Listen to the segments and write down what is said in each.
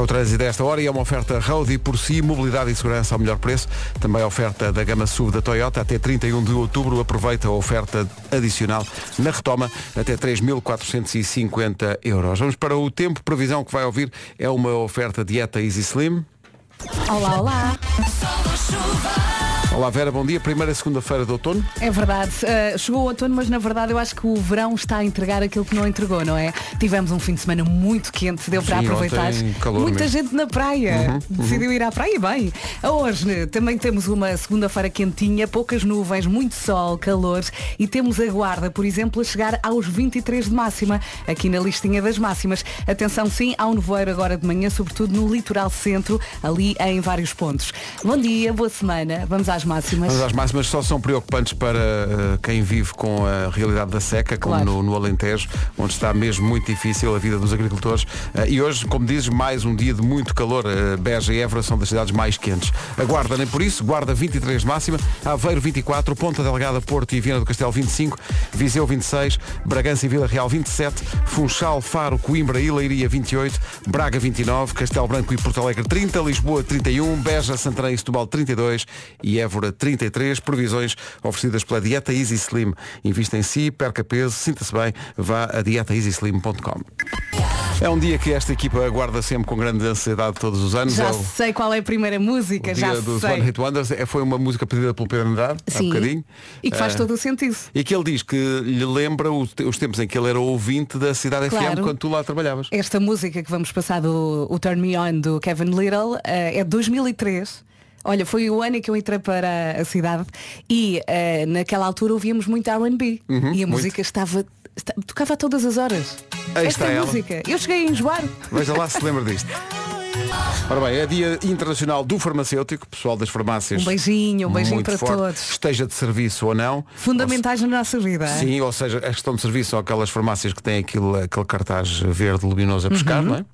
É o trânsito desta hora e é uma oferta Road e por si, mobilidade e segurança ao melhor preço. Também a oferta da gama SUV da Toyota até 31 de outubro. Aproveita a oferta adicional na retoma até 3.450 euros. Vamos para o tempo. Previsão que vai ouvir é uma oferta dieta Easy Slim. Olá, olá. Olá Vera, bom dia. Primeira segunda-feira de outono. É verdade. Uh, chegou o outono, mas na verdade eu acho que o verão está a entregar aquilo que não entregou, não é? Tivemos um fim de semana muito quente, deu para Sim, aproveitar. Muita mesmo. gente na praia. Decidiu ir à praia e bem. Hoje também temos uma segunda-feira quentinha, poucas nuvens, muito sol, calor e temos a guarda, por exemplo, a chegar aos 23 de máxima, aqui na listinha das máximas. Atenção sim ao nevoeiro agora de manhã, sobretudo no litoral centro, ali em vários pontos. Bom dia, boa semana. Vamos às máximas. Mas as máximas só são preocupantes para eh, quem vive com a realidade da seca, como Claro. no, no Alentejo, onde está mesmo muito difícil a vida dos agricultores. Eh, e hoje, como dizes, mais um dia de muito calor. Eh, Beja e Évora são das cidades mais quentes. A Guarda, nem por isso, Guarda 23 de máxima, Aveiro 24, Ponta Delgada, Porto e Viana do Castelo 25, Viseu 26, Bragança e Vila Real 27, Funchal, Faro, Coimbra e Leiria 28, Braga 29, Castelo Branco e Porto Alegre 30, Lisboa 31, Beja, Santarém e Setúbal 32 e Évora 33. Previsões oferecidas pela Dieta Easy Slim. Invista em si, perca peso, sinta-se bem, vá a dietaeasyslim.com. É um dia que esta equipa aguarda sempre com grande ansiedade todos os anos. Já é o, sei qual é a primeira música, o já dia dos sei. One Hit Wonders. É, foi uma música pedida pelo Pedro Andrade há Sim. bocadinho. E que faz Eh, todo o sentido. E que ele diz que lhe lembra os, te- os tempos em que ele era ouvinte da Cidade FM Claro. quando tu lá trabalhavas. Esta música que vamos passar do o Turn Me On do Kevin Little eh, é de 2003. Olha, foi o ano em que eu entrei para a cidade e eh, naquela altura ouvíamos muito R&B e a Uhum, muito. música estava, esta- tocava a todas as horas. Aí Esta está ela. música. Eu cheguei a enjoar. Veja lá se lembra disto. Ora bem, é dia internacional do farmacêutico, pessoal das farmácias. Um beijinho, um beijinho para forte, todos. Esteja de serviço ou não. Fundamentais na nossa vida. Ou, sim, ou seja, a questão de serviço são aquelas farmácias que têm aquilo, aquele cartaz verde luminoso a pescar, Uhum. não é?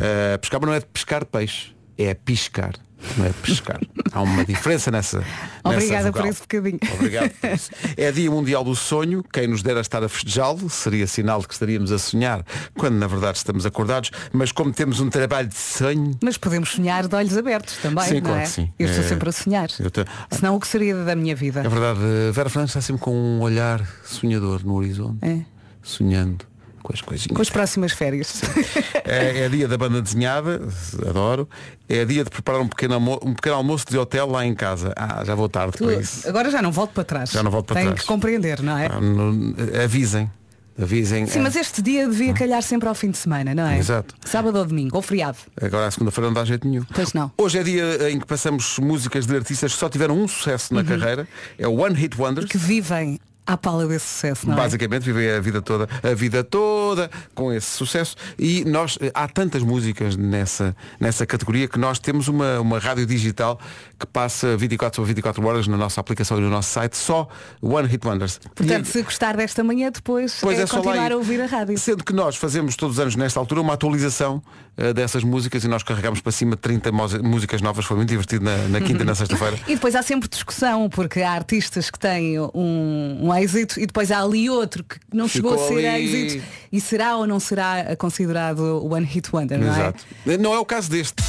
Eh, pescar, mas não é de pescar peixe, é piscar. Não é pescar. Há uma diferença nessa. nessa Obrigada por esse bocadinho. Obrigado por isso. É Dia Mundial do Sonho. Quem nos dera estar a festejá-lo seria sinal de que estaríamos a sonhar, quando na verdade estamos acordados. Mas como temos um trabalho de sonho. Mas podemos sonhar de olhos abertos também, Sim, não claro é? que sim. Eu estou É- sempre a sonhar. Eu te- Senão o que seria da minha vida? É verdade, Vera Fernandes está sempre com um olhar sonhador no horizonte, É. sonhando com as coisinhas. Com as próximas férias. É, é dia da banda desenhada, adoro. É dia de preparar um pequeno, almo- um pequeno almoço de hotel lá em casa. Ah, já vou tarde Tu- para isso. agora já não volto para trás. Já não volto para trás. que compreender, não é? Ah, no- avisem. Avisem. Sim, Ah, mas este dia devia calhar sempre ao fim de semana, não é? Exato. Sábado ou domingo, ou feriado. Agora a segunda-feira não dá jeito nenhum. Pois não. Hoje é dia em que passamos músicas de artistas que só tiveram um sucesso na Uhum. carreira. É o One Hit Wonders. Que vivem à pala desse sucesso, não é? Basicamente vivem a vida toda, a vida toda com esse sucesso e nós eh, há tantas músicas nessa nessa categoria que nós temos uma uma rádio digital que passa 24 sobre 24 horas na nossa aplicação e no nosso site só One Hit Wonders. Portanto, E- se gostar desta manhã, depois Pois é, é, continuar a ouvir a rádio. Sendo que nós fazemos todos os anos nesta altura uma atualização eh, dessas músicas e nós carregamos para cima 30 mós- músicas novas, foi muito divertido na, na quinta e na sexta-feira. E depois há sempre discussão, porque há artistas que têm um, um êxito e depois há ali outro que não chegou a Ficou ser ali. êxito e será ou não será considerado One Hit Wonder, não é? Exato. Não é o caso deste.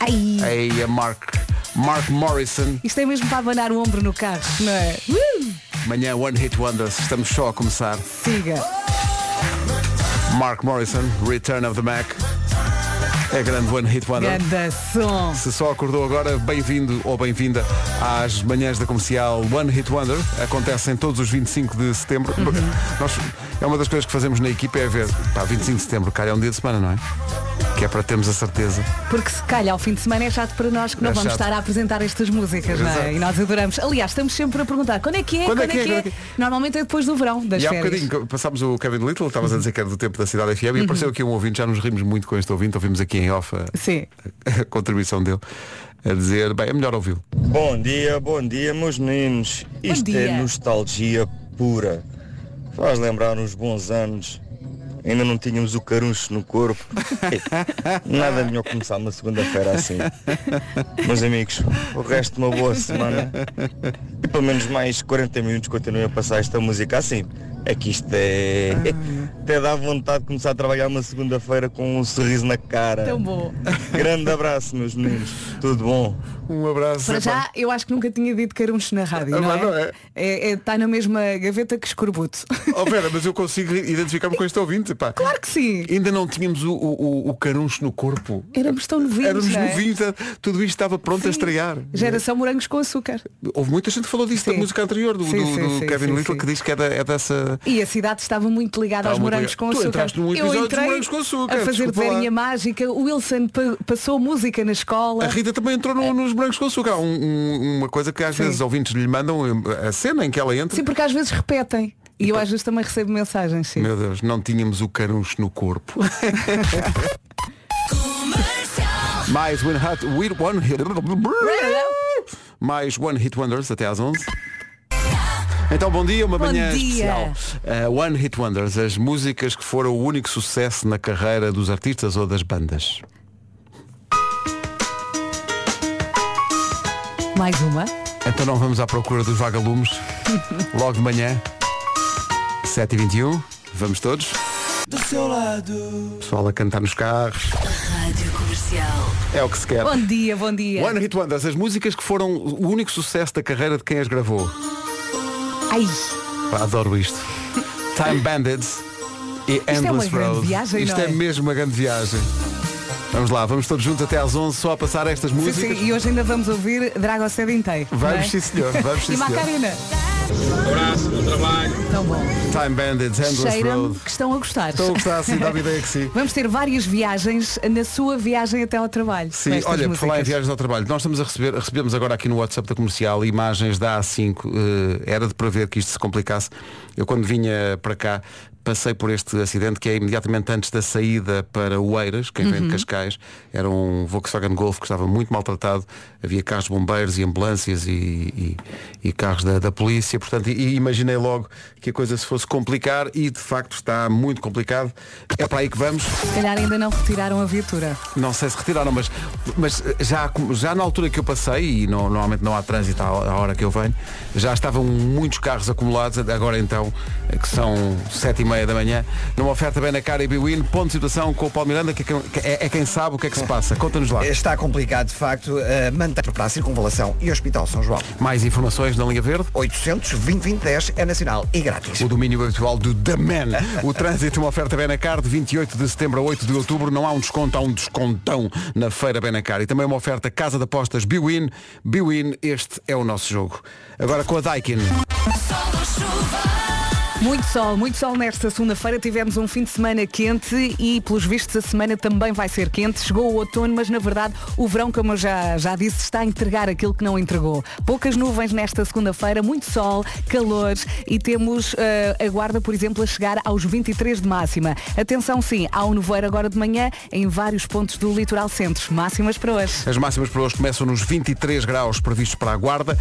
Ai, Ei, a Mark, Mark Morrison. isto é mesmo para abanar o ombro no carro, não é? Uh, Manhã One Hit Wonders, estamos só a começar. siga. Mark Morrison, Return of the Mac. É grande One Hit Wonder. Ganda som. Se só acordou agora, bem-vindo ou bem-vinda às manhãs da comercial One Hit Wonder. Acontecem todos os 25 de setembro. Uhum. Nós, é uma das coisas que fazemos na equipa é ver, pá, 25 de setembro, calha é um dia de semana, não é? Que é para termos a certeza. Porque se calhar ao fim de semana é chato para nós que não É vamos chato. estar a apresentar estas músicas, não é? E nós adoramos. Aliás, estamos sempre a perguntar quando é que é, Quando quando, é que é, é que é. quando é que Normalmente é depois do verão, das E há férias. bocadinho que passámos o Kevin Little, estavas a dizer que era do tempo da cidade FM Uhum. e apareceu aqui um ouvinte, já nos rimos muito com este ouvinte, ouvimos aqui em off a, Sim. a contribuição dele a dizer, bem, é melhor ouvi-lo. Bom dia, bom dia, meus meninos. Isto dia. é nostalgia pura. Faz lembrar uns bons anos. Ainda não tínhamos o caruncho no corpo. Nada melhor começar uma segunda-feira assim. Meus amigos, o resto de uma boa semana. E pelo menos mais 40 minutos continuem a passar esta música assim. É que isto é. Até dá vontade de começar a trabalhar uma segunda-feira com um sorriso na cara. Tão bom. Grande abraço, meus meninos. Tudo bom? Um abraço. Para já, eu acho que nunca tinha dito carunchos na rádio, Ah, não é? não é. É- é- Está na mesma gaveta que escorbuto. Oh, Vera, mas eu consigo identificar-me com este ouvinte. Pá. claro que sim. Ainda não tínhamos o, o, o- caruncho no corpo. Éramos tão novinhos, Éramos é? novinhos, tudo isto estava pronto a Sim. estrear. Geração morangos com açúcar. Houve muita gente que falou disso da Sim. música anterior, do, Sim, do- sim, do sim, Kevin sim, Little, sim. que diz que é, da- é E a cidade estava muito ligada Estava aos morangos com Tu açúcar. entraste num eu episódio dos entrei morangos com açúcar, a fazer desenha mágica. O Wilson pa- passou música na escola. A Rita também entrou no- nos brancos com açúcar. Há um- um- uma coisa que às Sim. vezes ouvintes lhe mandam, a cena em que ela entra. Sim, porque às vezes repetem. E eu às vezes também recebo mensagens, sim. Meu Deus, não tínhamos o caruncho no corpo. Mais One Hit, one hit, mais One Hit Wonders até às 11. Então bom dia, uma Bom manhã dia. especial. Uh, One Hit Wonders, as músicas que foram o único sucesso na carreira dos artistas ou das bandas. Mais uma. Então não vamos à procura dos vagalumes logo de manhã 7h21 Vamos todos Do seu lado. Pessoal a cantar nos carros Rádio Comercial. É o que se quer Bom dia, bom dia. One Hit Wonders, as músicas que foram o único sucesso da carreira de quem as gravou Ai, Adoro isto Time Bandits e é uma Endless grande Road viagem, Isto não é é? mesmo uma grande viagem Vamos lá, vamos todos juntos até às 11 Só a passar estas sim, músicas sim, e hoje ainda vamos ouvir Drago Sede inteiro. não Vamos é? sim senhor, vamos sim E senhor Macarena. Abraço, bom trabalho. Tão bom. Time Bandits, Endless Road que estão a gostar. Estou a gostar assim, dá-me ideia que sim Vamos ter várias viagens na sua viagem até ao trabalho. Sim, olha, por falar em músicas. viagens ao trabalho, nós estamos a receber, recebemos agora aqui no WhatsApp da comercial imagens da A5, eh, era de prever que isto se complicasse. Eu quando vinha para cá passei por este acidente que é imediatamente antes da saída para Oeiras, quem Uhum. vem de Cascais, era um Volkswagen Golf que estava muito maltratado, havia carros de bombeiros e ambulâncias e, e- e carros da, da polícia, portanto, e, imaginei logo que a coisa se fosse complicar e de facto está muito complicado. É para aí que vamos. Se calhar ainda não retiraram a viatura. Não sei se retiraram, mas, mas já, já na altura que eu passei, e não- normalmente não há trânsito à, à hora que eu venho, já estavam muitos carros acumulados, agora então, que são sete e meia da manhã, numa oferta bem na cara e Biwin, ponto de situação com o Paulo Miranda, que é quem, que é- é quem sabe o que é que se passa. Conta-nos lá. Está complicado, de facto, uh, manter para a circunvalação e Hospital São João. Mais informações na linha verde. 800 2010 é nacional e grátis. O domínio habitual do The Man. O trânsito, uma oferta Benacar de 28 de setembro a 8 de outubro. Não há um desconto, há um descontão na feira Benacar. E também uma oferta Casa de Apostas Biwin. Biwin, este é o nosso jogo. Agora com a Daikin. Muito sol, muito sol nesta segunda-feira. Tivemos um fim de semana quente e, pelos vistos, a semana também vai ser quente. Chegou o outono, mas na verdade o verão, como eu já, já disse, está a entregar aquilo que não entregou. Poucas nuvens nesta segunda-feira, muito sol, calor e temos eh, a guarda, por exemplo, a chegar aos 23 de máxima. Atenção, sim, há um nevoeiro agora de manhã em vários pontos do litoral centro. Máximas para hoje. As máximas para hoje começam nos 23 graus previstos para a Guarda.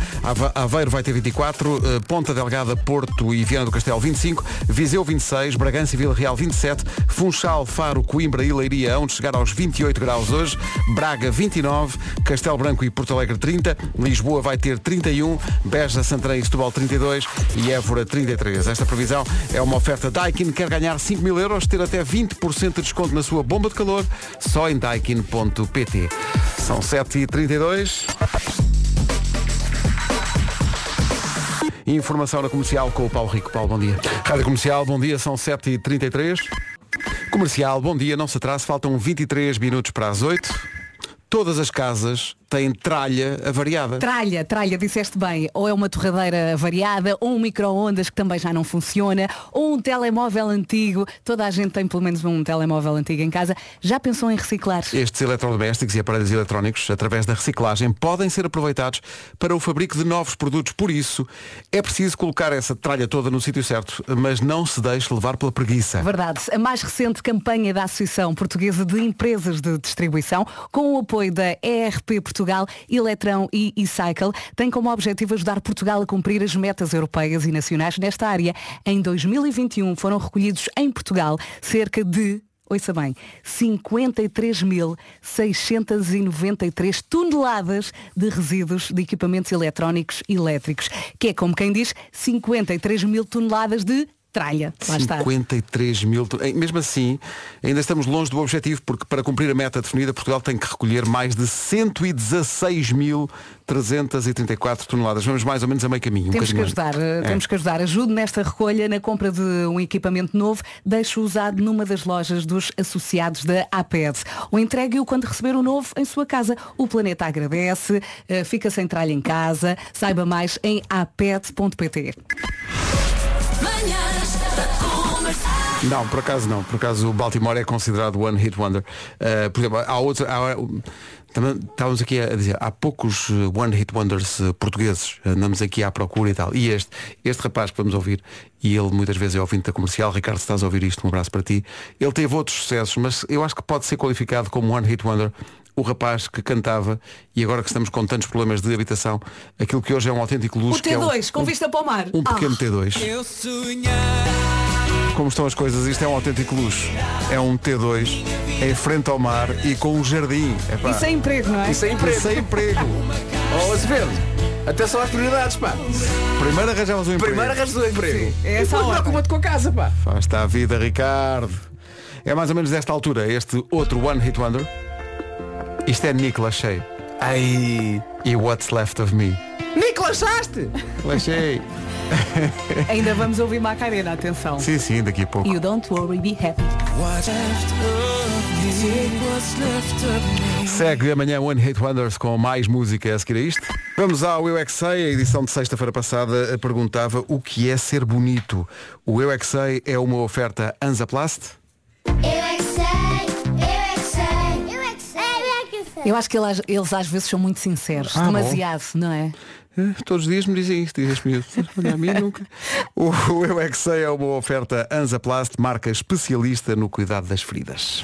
Aveiro vai ter 24, eh, Ponta Delgada, Porto e Viana do Castelo 25, Viseu 26, Bragança e Vila Real 27, Funchal, Faro, Coimbra e Leiria, onde chegar aos 28 graus hoje, Braga 29, Castelo Branco e Porto Alegre 30, Lisboa vai ter 31, Beja, Santarém e Setúbal 32 e Évora 33. Esta previsão é uma oferta Daikin, quer ganhar 5 mil euros, ter até 20% de desconto na sua bomba de calor, só em daikin.pt. São 7h32. Informação na comercial com o Paulo Rico. Paulo, bom dia. Rádio Comercial, bom dia, são 7h33. Comercial, bom dia, não se atrase, faltam 23 minutos para as 8. Todas as casas têm tralha avariada. Tralha, tralha, disseste bem, ou é uma torradeira variada, ou um micro-ondas que também já não funciona, ou um telemóvel antigo. Toda a gente tem pelo menos um telemóvel antigo em casa. Já pensou em reciclar? Estes eletrodomésticos e aparelhos eletrónicos, através da reciclagem, podem ser aproveitados para o fabrico de novos produtos. Por isso, é preciso colocar essa tralha toda no sítio certo, mas não se deixe levar pela preguiça. Verdade. A mais recente campanha da Associação Portuguesa de Empresas de Distribuição, com o apoio da ERP Portugal, Eletrão e eCycle, tem como objetivo ajudar Portugal a cumprir as metas europeias e nacionais nesta área. Em 2021 foram recolhidos em Portugal cerca de Ouça bem, 53.693 toneladas de resíduos de equipamentos eletrónicos e elétricos, que é como quem diz 53 mil toneladas de tralha. Lá está. 53 mil. tu- eh, Mesmo assim, ainda estamos longe do objetivo, porque para cumprir a meta definida, Portugal tem que recolher mais de 116.334 toneladas. Vamos mais ou menos a meio caminho. um Temos que bocadinho ajudar, eh, É. temos que ajudar. Ajude nesta recolha na compra de um equipamento novo, deixe-o usado numa das lojas dos associados da APED. Ou entregue-o quando receber o novo em sua casa. O planeta agradece, eh, fica sem tralha em casa. Saiba mais em aped.pt. Não, por acaso não. Por acaso o Baltimore é considerado one hit wonder. Uh, por exemplo, há outra. Há, também estávamos aqui a dizer, há poucos uh, one hit wonders uh, portugueses. Andamos aqui à procura e tal. E este, este rapaz que vamos ouvir, e ele muitas vezes é ouvinte da comercial, Ricardo, se estás a ouvir isto, um abraço para ti. Ele teve outros sucessos, mas eu acho que pode ser qualificado como one hit wonder o rapaz que cantava e agora que estamos com tantos problemas de habitação, aquilo que hoje é um autêntico luxo. O que é um- T2, com vista para o mar. um pequeno Ah, T2. Como estão as coisas, isto é um autêntico luxo. É um T2 em frente ao mar e com um jardim. Epá, Isso é emprego, não é? Isso é emprego. Sem emprego. Oh, Azevedo, atenção às prioridades, pá. Primeiro arranjamos um emprego. Primeiro arranjas o emprego. Sim, é essa e a ordem. preocupa-te com a casa, pá. Faz-te à vida, Ricardo. É mais ou menos desta altura, este outro One Hit Wonder. Isto é Nicolas Shea. Ai. E What's Left of Me. Nicolas, achaste? Shea. Ainda vamos ouvir Macarena, atenção. Sim, sim, daqui a pouco. You don't worry, be happy. Segue amanhã One Hit Wonders com mais música a seguir a isto. Vamos ao Eu é Sei. A edição de sexta-feira passada eh, perguntava o que é ser bonito. O Eu é Sei é uma oferta Anzaplast. Eu é eu é é é. Eu acho que eles, eles às vezes são muito sinceros. Ah, demasiado, não é? Eh, Todos os dias me dizem isto, dizem este miúdo. Olha, a mim nunca. O o Eu é Que Sei é uma oferta Anzaplast, marca especialista no cuidado das feridas.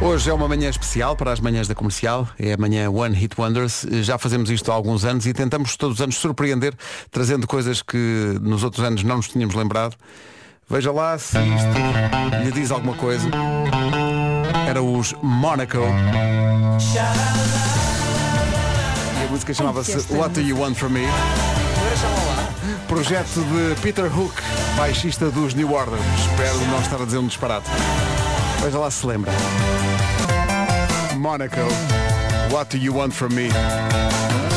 Hoje é uma manhã especial para as manhãs da comercial, é a manhã One Hit Wonders. Já fazemos isto há alguns anos e tentamos todos os anos surpreender, trazendo coisas que nos outros anos não nos tínhamos lembrado. Veja lá se isto lhe diz alguma coisa. Era os Monaco. E a música chamava-se What Do You Want From Me? Projeto de Peter Hook, baixista dos New Order. Espero não estar a dizer um disparate. Veja lá se se lembra. Monaco, What Do You Want From Me?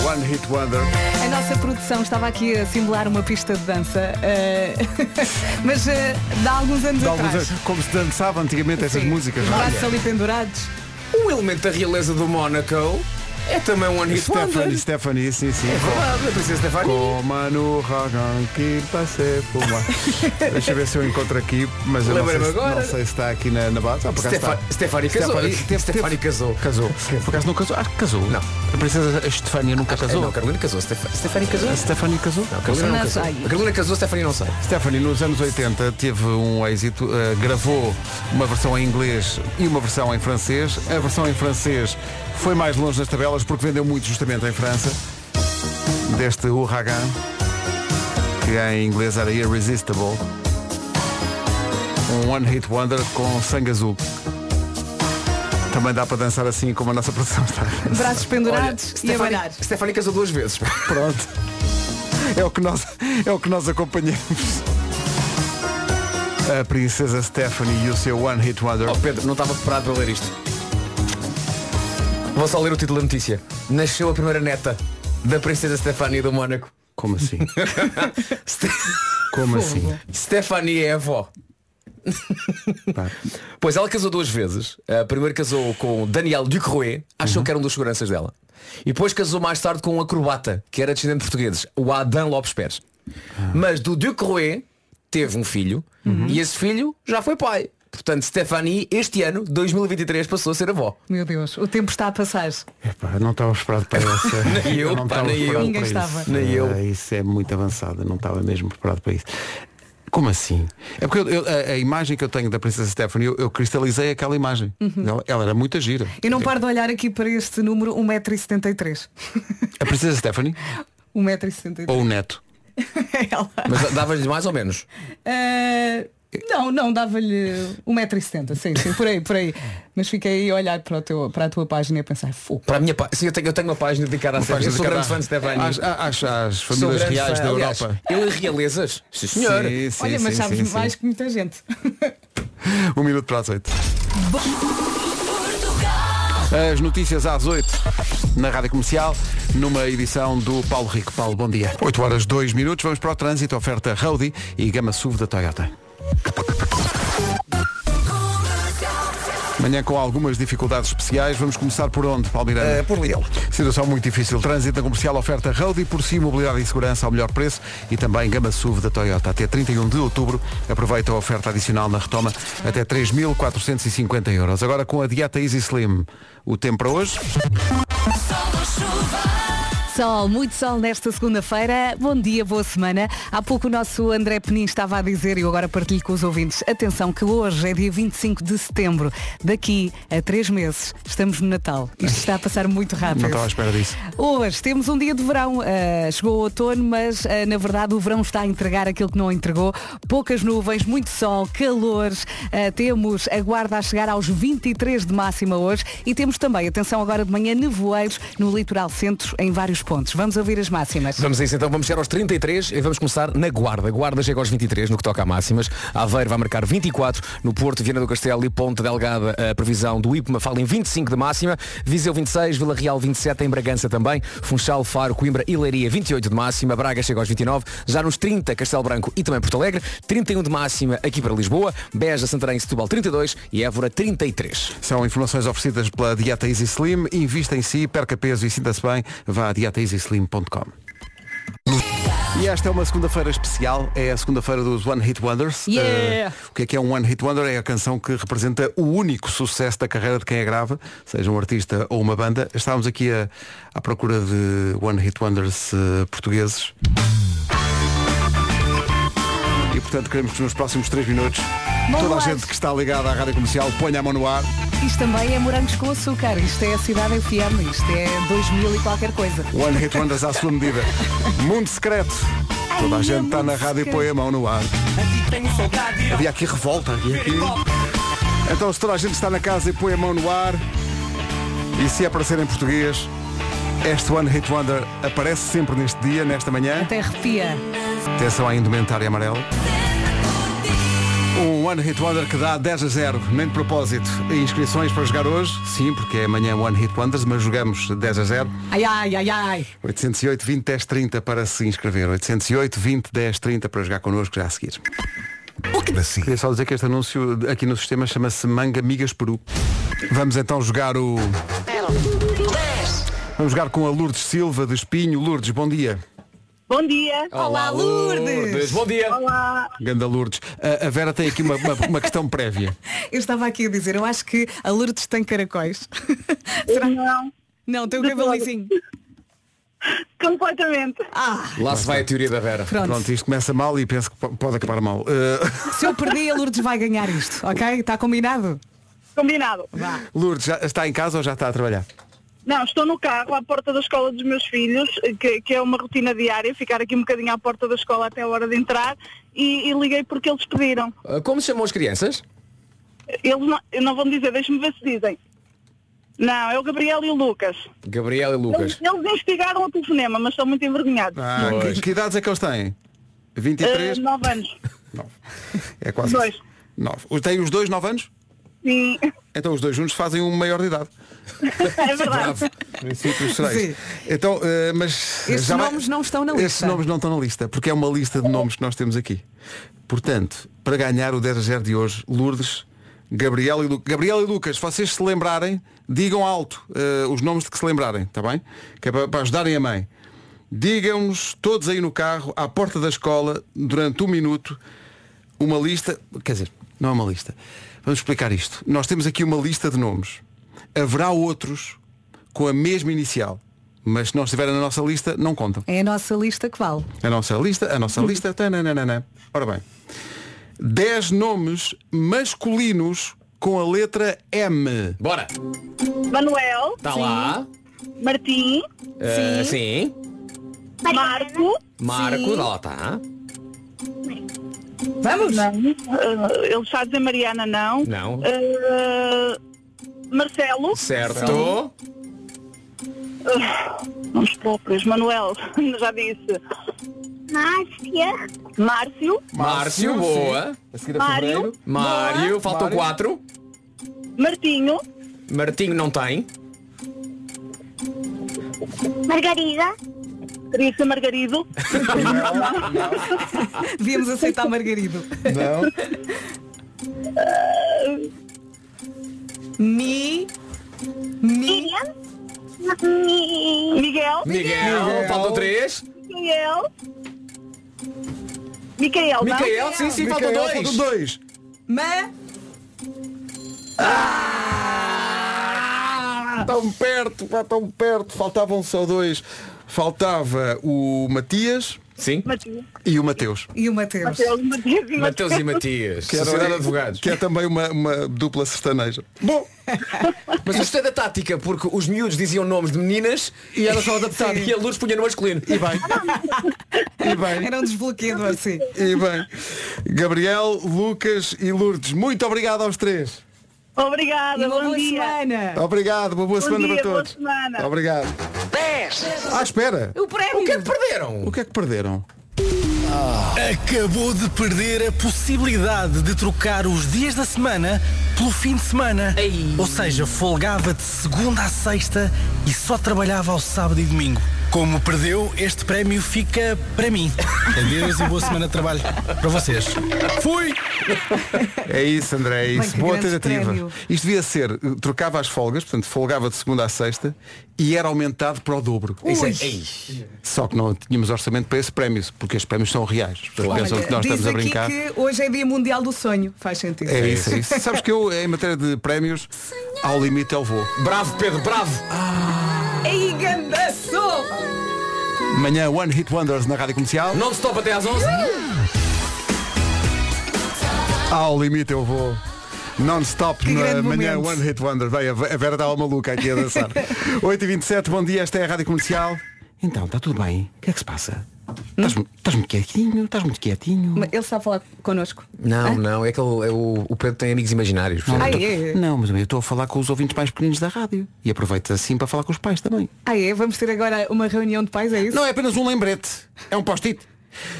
One Hit Wonder. A nossa produção estava aqui a simular uma pista de dança, eh, mas eh, dá alguns anos De alguns atrás. anos, como se dançava antigamente essas Sim, músicas. Os não é? braços ali pendurados. Um elemento da realeza do Mónaco é também um one hit Stephanie, wonder. Stephanie, sim, sim. É verdade, a princesa Stephanie. Como no que passei por lá. Deixa eu ver se eu encontro aqui, mas eu não sei, Lembrei-me se, agora. não sei se está aqui na, na base. Ah, por acaso Stefa- está. Stephanie casou. Stephanie, teve- Stephanie casou. Casou. Por acaso não casou? Acho que casou. Não. A princesa Estefânia nunca casou. Não, Carolina casou. Steph- Stephanie casou. A Stephanie casou? Não, Carolina não Não casou. sei. A Carolina casou, Stephanie não sei. Stephanie nos anos 80 teve um êxito, eh, gravou uma versão em inglês e uma versão em francês. A versão em francês foi mais longe nas tabelas porque vendeu muito justamente em França. Deste Huracan, que em inglês era Irresistible. Um One Hit Wonder com sangue azul. Também dá para dançar assim como a nossa produção está. Braços pendurados e a Stephanie, abanar. Stephanie casou duas vezes. Pronto. É o que nós, é o que nós acompanhamos. A princesa Stephanie e o seu One Hit Wonder. Oh Pedro, não estava preparado para ler isto. Vou só ler o título da notícia. Nasceu a primeira neta da princesa Stephanie do Mónaco. Como assim? Ste- Como assim? Stephanie é avó. Pá. Pois ela casou duas vezes. A primeiro casou com Daniel Ducroé, achou que era um dos seguranças dela. E depois casou mais tarde com um acrobata, que era descendente de portugueses, o Adam Lopes Pérez. Mas do Ducroé teve um filho e esse filho já foi pai. Portanto, Stephanie, este ano, 2023, passou a ser avó. Meu Deus, o tempo está a passar. Epá, não estava esperado para essa. Nem eu, não pá, nem eu. preparado Ninguém para estava. Isso. Nem eu. Ah, isso é muito avançado, não estava mesmo preparado para isso. Como assim? É porque eu- eu- a, a imagem que eu tenho da princesa Stephanie, eu, eu cristalizei aquela imagem. Ela, ela era muito gira. Eu não paro de olhar aqui para este número 1,73m. A princesa Stephanie 1,73m. ou o neto? Ela. Mas dava-lhe mais ou menos. Ah, Não, não, dava-lhe 1,70m, sim, sim, por aí, por aí. Mas fiquei a olhar para, o teu, para a tua página e a pensar, fogo. Para a minha página, sim, eu tenho, eu tenho uma página dedicada a. Eu sou grande fã de Stefani. Às, às, às famílias reais fã. da Aliás, Europa. Eu realezas. Sim, senhor. Sim, sim, Olha, mas sim, sabes sim, sim. mais que muita gente. Um minuto para as oito. As notícias às 8 na Rádio Comercial, numa edição do Paulo Rico. Paulo, bom dia. 8 horas 2 minutos, vamos para o trânsito, oferta Roadie e Gama SUV da Toyota. Manhã com algumas dificuldades especiais. Vamos começar por onde, Paulo Miranda? Eh, por Lidl. Situação muito difícil. Trânsito na comercial oferta Roadie por si, mobilidade e segurança ao melhor preço e também Gama SUV da Toyota. Até 31 de outubro, aproveita a oferta adicional na retoma até 3.450 euros. Agora com a dieta Easy Slim. O tempo para hoje? Sol, muito sol nesta segunda-feira. Bom dia, boa semana. Há pouco o nosso André Penin estava a dizer, e eu agora partilho com os ouvintes, atenção que hoje é dia 25 de setembro. Daqui a três meses estamos no Natal. Isto está a passar muito rápido. Não estava à espera disso. Hoje temos um dia de verão. Ah, chegou o outono, mas ah, na verdade o verão está a entregar aquilo que não entregou. Poucas nuvens, muito sol, calores. Ah, temos a guarda a chegar aos 23 de máxima hoje e temos também, atenção agora de manhã, nevoeiros no litoral centro em vários pontos. Vamos ouvir as máximas. Vamos a isso então, vamos chegar aos 33 e vamos começar na Guarda. Guarda chega aos 23 no que toca a máximas. Aveiro vai marcar 24, no Porto, Viana do Castelo e Ponta Delgada a previsão do IPMA fala em 25 de máxima, Viseu 26, Vila Real 27, em Bragança também, Funchal, Faro, Coimbra e Leiria 28 de máxima, Braga chega aos 29, já nos 30 Castelo Branco e também Porto Alegre, 31 de máxima aqui para Lisboa, Beja, Santarém e Setúbal 32 e Évora 33. São informações oferecidas pela dieta Easy Slim. Invista em si, perca peso e sinta-se bem. Vá a dietaeasyslim.com. E esta é uma segunda-feira especial, é a segunda-feira dos One Hit Wonders. Yeah! Eh, o que é que é um One Hit Wonder? É a canção que representa o único sucesso da carreira de quem a grava, seja um artista ou uma banda. Estávamos aqui a- à procura de One Hit Wonders eh, portugueses. E portanto queremos que nos próximos 3 minutos Bom toda a gente que está ligada à rádio comercial ponha a mão no ar. Isto também é morangos com açúcar. Isto é a cidade FM. Isto é 2000 e qualquer coisa. One Hit Wonders à sua medida. Mundo secreto. Toda a Ai, gente está na rádio e secreto. põe a mão no ar. Havia aqui revolta. Havia aqui... Então se toda a gente está na casa e põe a mão no ar, e se para ser em português, este One Hit Wonder aparece sempre neste dia, nesta manhã. Até arrepia. Atenção à indumentária amarela. Um One Hit Wonder que dá 10 a 0, nem de propósito. Inscrições para jogar hoje? Sim, porque é amanhã One Hit Wonders, mas jogamos 10 a 0. Ai, ai, ai, ai. 808 20 10 30 para se inscrever. 808 20 10 30 para jogar connosco já a seguir. Queria só dizer que este anúncio aqui no sistema chama-se Manga Migas Peru. Vamos então jogar o. Vamos jogar com a Lourdes Silva de Espinho. Lourdes, bom dia. Bom dia. Olá, Lourdes. Bom dia. Olá. Ganda Lourdes. A, a Vera tem aqui uma, uma, uma questão prévia. Eu estava aqui a dizer, eu acho que a Lourdes tem caracóis. Não, Não, tem o De cabelo todo. lisinho. completamente. Ah, Lá se vai a teoria da Vera. pronto. Pronto, isto começa mal e penso que po- pode acabar mal. Uh, Se eu perdi, a Lourdes vai ganhar isto, ok? Está combinado? Combinado. Vá. Lourdes, já está em casa ou já está a trabalhar? Não, estou no carro à porta da escola dos meus filhos, que, que é uma rotina diária, ficar aqui um bocadinho à porta da escola até a hora de entrar e, e liguei porque eles pediram. Ah, Como se chamam as crianças? Eles não, não vão dizer, deixe-me ver se dizem. Não, é o Gabriel e o Lucas. Gabriel e Eles, Lucas. eles instigaram o telefonema, mas estão muito envergonhados. Ah, que, que idades é que eles têm? Uh, 23? nove anos. É quase Dois. isso. Nove. Tem os dois 9 anos? Sim, Então os dois juntos fazem um maior de idade. é verdade. Então, eh, mas Estes vai- nomes não estão na Estes lista. nomes não estão na lista, porque é uma lista de nomes que nós temos aqui. Portanto, para ganhar o 10 a 0 de hoje, Lourdes, Gabriel e, Lu... Gabriel e Lucas, se vocês se lembrarem, digam alto eh, os nomes de que se lembrarem, está bem? Que é para, para ajudarem a mãe. Digam-nos todos aí no carro, à porta da escola, durante um minuto, uma lista. Quer dizer, não é uma lista. Vamos explicar isto. Nós temos aqui uma lista de nomes. Haverá outros com a mesma inicial. Mas se não estiverem na nossa lista, não contam. É a nossa lista que vale. A nossa lista, a nossa lista. tananana. Ora bem. 10 nomes masculinos com a letra M. Bora. Manuel, Está lá. Martim, Ah, sim. Marco, Marco, Sim. lá está. Vamos? Não. Uh, ele está a dizer Mariana, não. Não. Uh, Marcelo. Certo. Uh, os próprios. Manuel, já disse. Márcia. Márcio. Márcio, sim. boa. A seguir a Mário. fevereiro. Mário, faltam Mário. quatro. Martinho. Martinho não tem. Margarida. Teresa Margarido. Devíamos aceitar Margarido. Não. Mi. Mi. Miriam. Mi- Miguel. Miguel, faltam três. Miguel. Micael? Micael, sim, sim, faltam dois. faltam dois. Ma. Tão perto, pá, tão perto. Faltavam só dois. Faltava o Matias Sim. Matias. e o Mateus. E o Mateus. Mateus, Matias e Mateus e Matias. Que, era- Sociedade de Advogados. que é também uma, uma dupla sertaneja. Bom, Mas eu gostei da tática, porque os miúdos diziam nomes de meninas e era só adaptar. e a luz punha no masculino. E bem. E bem. Era um desbloqueador, sim. E bem. Gabriel, Lucas e Lourdes, muito obrigado aos três. Obrigada, E uma bom boa dia. semana. Obrigado, uma boa Bom semana dia, para boa todos. semana. Obrigado. Ah, espera. O prémio. O que é que perderam? O que é que perderam? Acabou de perder a possibilidade de trocar os dias da semana pelo fim de semana. Ei. Ou seja, folgava de segunda a sexta e só trabalhava ao sábado e domingo. Como perdeu, este prémio fica para mim. Adeus e boa semana de trabalho para vocês. Fui! É isso, André, é isso. Boa tentativa. prémio. Isto devia ser, eh, trocava as folgas, portanto, folgava de segunda a sexta e era aumentado para o dobro. Isso é- Ui. Ei. Só que não tínhamos orçamento para esse prémio, porque estes prémios são reais. Pessoas pensam que nós diz estamos a aqui brincar. que hoje é dia mundial do sonho. Faz sentido. É isso, é isso. Sabes que eu, em matéria de prémios, ao limite eu vou. Bravo, Pedro, bravo. Ei, gandaço! Manhã One Hit Wonders na Rádio Comercial. Não stop até às 11. Ao limite eu vou. Non-stop Que na grande manhã momento. One Hit Wonder. Bem, a Vera estava maluca aqui a dançar. 8h27, bom dia, esta é a Rádio Comercial. Então, está tudo bem? O que é que se passa? Estás, mu- estás muito quietinho? Estás muito quietinho? Mas Ele está a falar connosco. Não, não, é que ele- é o, o Pedro tem amigos imaginários. portanto, Ah, é? Não, mas eu estou a falar com os ouvintes mais pequeninos da rádio. E aproveita assim para falar com os pais também. Ah, é? Vamos ter agora uma reunião de pais, é isso? Não é apenas um lembrete, é um post-it.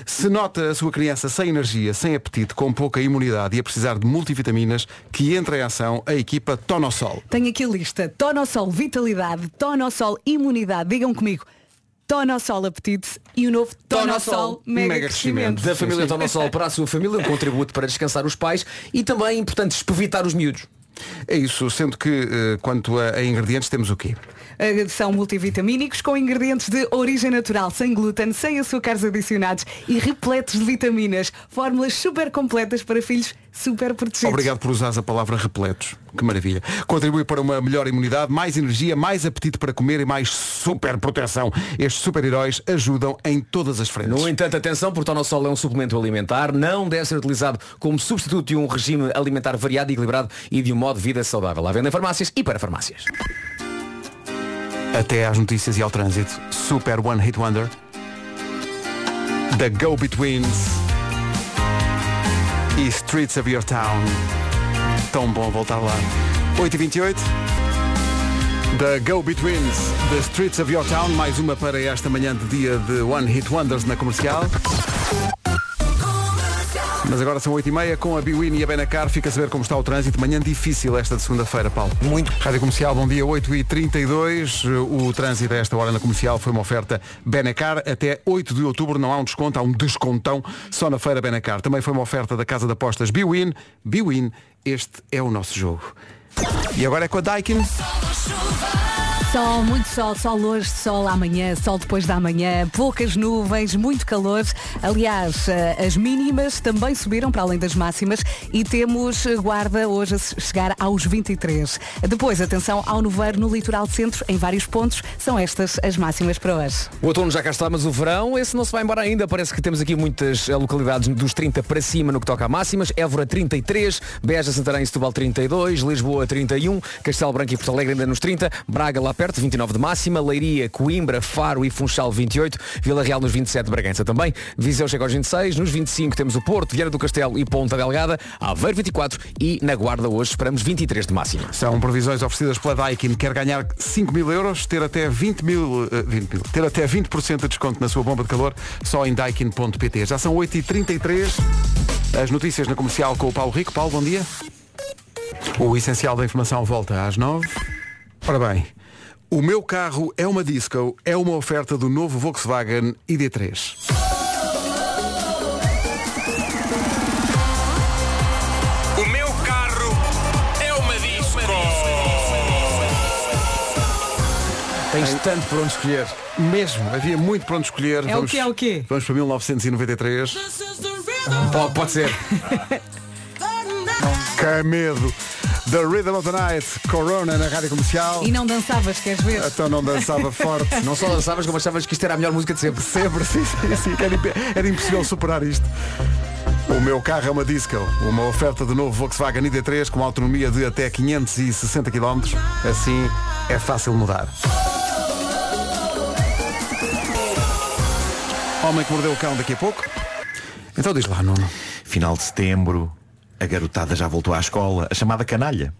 Se nota a sua criança sem energia, sem apetite, com pouca imunidade e a precisar de multivitaminas, que entre em ação a equipa Tonosol. Tenho aqui a lista. Tonosol Vitalidade, Tonosol Imunidade. Digam comigo. Tonosol Apetite e o novo Tonosol Mega, Mega Crescimento. Da família Tonosol para a sua família, um contributo para descansar os pais e também, importante, espevitar os miúdos. É isso, sendo que eh, quanto a, a ingredientes temos o quê? Uh, São multivitamínicos com ingredientes de origem natural, sem glúten, sem açúcares adicionados e repletos de vitaminas. Fórmulas super completas para filhos super protegidos. Obrigado por usares a palavra repletos. Que maravilha. Contribui para uma melhor imunidade, mais energia, mais apetite para comer e mais super proteção. Estes super-heróis ajudam em todas as frentes. No entanto, atenção, porque o Tonosol é um suplemento alimentar, não deve ser utilizado como substituto de um regime alimentar variado e equilibrado e de um modo de vida saudável. À venda em farmácias e para farmácias. Até às notícias e ao trânsito. Super One Hit Wonder. The Go-Betweens. E Streets of Your Town. Tão bom voltar lá. 8h28. The Go-Betweens. The Streets of Your Town. Mais uma para esta manhã de dia de One Hit Wonders na comercial. Mas agora são 8h30 com a Biwin e a Benacar. Fica a saber como está o trânsito. Manhã difícil esta de segunda-feira, Paulo. Muito. Rádio Comercial, bom dia, 8h32. O trânsito a esta hora na comercial foi uma oferta Benacar. Até 8 de outubro não há um desconto, há um descontão só na feira Benacar. Também foi uma oferta da Casa de Apostas Biwin. Biwin, este é o nosso jogo. E agora é com a Daikin. Sol, muito sol, sol hoje, sol amanhã, sol depois da manhã, poucas nuvens, muito calor. Aliás, eh, as mínimas também subiram para além das máximas e temos guarda hoje a chegar aos 23. Depois, atenção ao nevoeiro no litoral centro, em vários pontos. São estas as máximas para hoje. O outono já cá está, mas o verão, esse não se vai embora ainda. Parece que temos aqui muitas eh, localidades dos 30 para cima no que toca a máximas. Évora 33, Beja, Santarém e Setúbal 32, Lisboa 31, Castelo Branco e Porto Alegre ainda nos 30, Braga lá perto, 29 de máxima, Leiria, Coimbra, Faro e Funchal 28, Vila Real nos 27, Bragança também, Viseu chega aos 26, nos 25 temos o Porto, Vieira do Castelo e Ponta Delgada, Aveiro 24 e na Guarda hoje esperamos 23 de máxima. São previsões oferecidas pela Daikin. Quer ganhar 5 mil euros, ter até 20 mil, eh, 20 mil, ter até 20% de desconto na sua bomba de calor, só em daikin.pt. Já são 8h33. As notícias na comercial com o Paulo Rico. Paulo, bom dia. O essencial da informação volta às 9. Ora bem, o meu carro é uma disco, é uma oferta do novo Volkswagen ID3. O meu carro é uma disco. Tens tanto por onde escolher. Mesmo, havia muito para onde escolher. É o quê, é o quê? Vamos para 1993. Pode, pode ser. Que medo. The Rhythm of the Night, Corona na rádio comercial. E não dançavas, queres ver? Então não dançava forte. Não só dançavas como achavas que isto era a melhor música de sempre. Sempre, sim, sim, sim. que Era, imp- era impossível superar isto. O meu carro é uma disco, uma oferta do novo Volkswagen ID3 com autonomia de até 560 km. Assim é fácil mudar. Homem que mordeu o cão daqui a pouco. Então diz lá, Nuno. Final de setembro, a garotada já voltou à escola, a chamada canalha.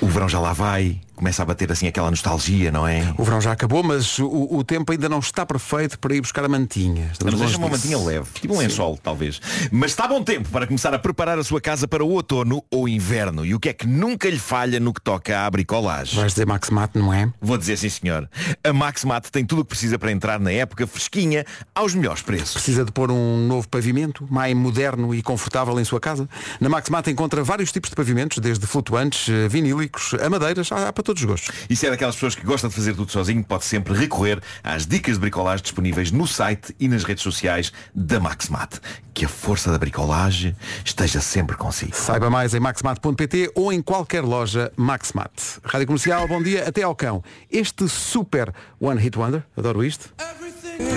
O verão já lá vai, começa a bater assim aquela nostalgia, não é? O verão já acabou, mas o, o tempo ainda não está perfeito para ir buscar a mantinha. Estamos Mas uma mantinha leve, tipo um lençol, talvez. Mas está bom tempo para começar a preparar a sua casa para o outono ou inverno. E o que é que nunca lhe falha no que toca à bricolagem? Vais dizer Max Mate, não é? Vou dizer sim, senhor. A Maxmat tem tudo o que precisa para entrar na época fresquinha aos melhores preços. Precisa de pôr um novo pavimento, mais moderno e confortável em sua casa? Na Maxmat encontra vários tipos de pavimentos, desde flutuantes, eh, vinílicos, a madeiras, para todos os gostos. E se é daquelas pessoas que gosta de fazer tudo sozinho, pode sempre recorrer às dicas de bricolagem disponíveis no site e nas redes sociais da Maxmat. Que a força da bricolagem esteja sempre consigo. Saiba mais em maxmat.pt ou em qualquer loja Maxmat. Rádio Comercial, bom dia, até ao cão. Este super One Hit Wonder, adoro isto.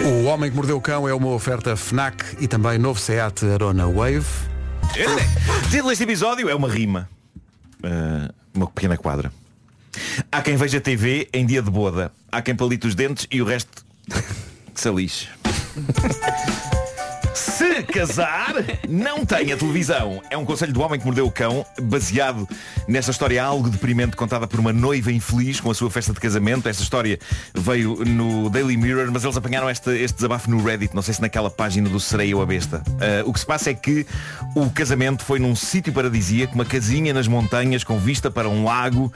O Homem que Mordeu o Cão é uma oferta FNAC e também novo Seat Arona Wave. Título deste episódio é uma rima. Ah, uma pequena quadra. Há quem veja TV em dia de boda. Há quem palite os dentes e o resto que se lixe. Se casar, não tenha televisão. É um conselho do homem que mordeu o cão, baseado nesta história algo deprimente contada por uma noiva infeliz com a sua festa de casamento. Esta história veio no Daily Mirror, mas eles apanharam este, este desabafo no Reddit, não sei se naquela página do Serei eu a Besta. Ah, o que se passa é que o casamento foi num sítio paradisíaco, uma casinha nas montanhas com vista para um lago.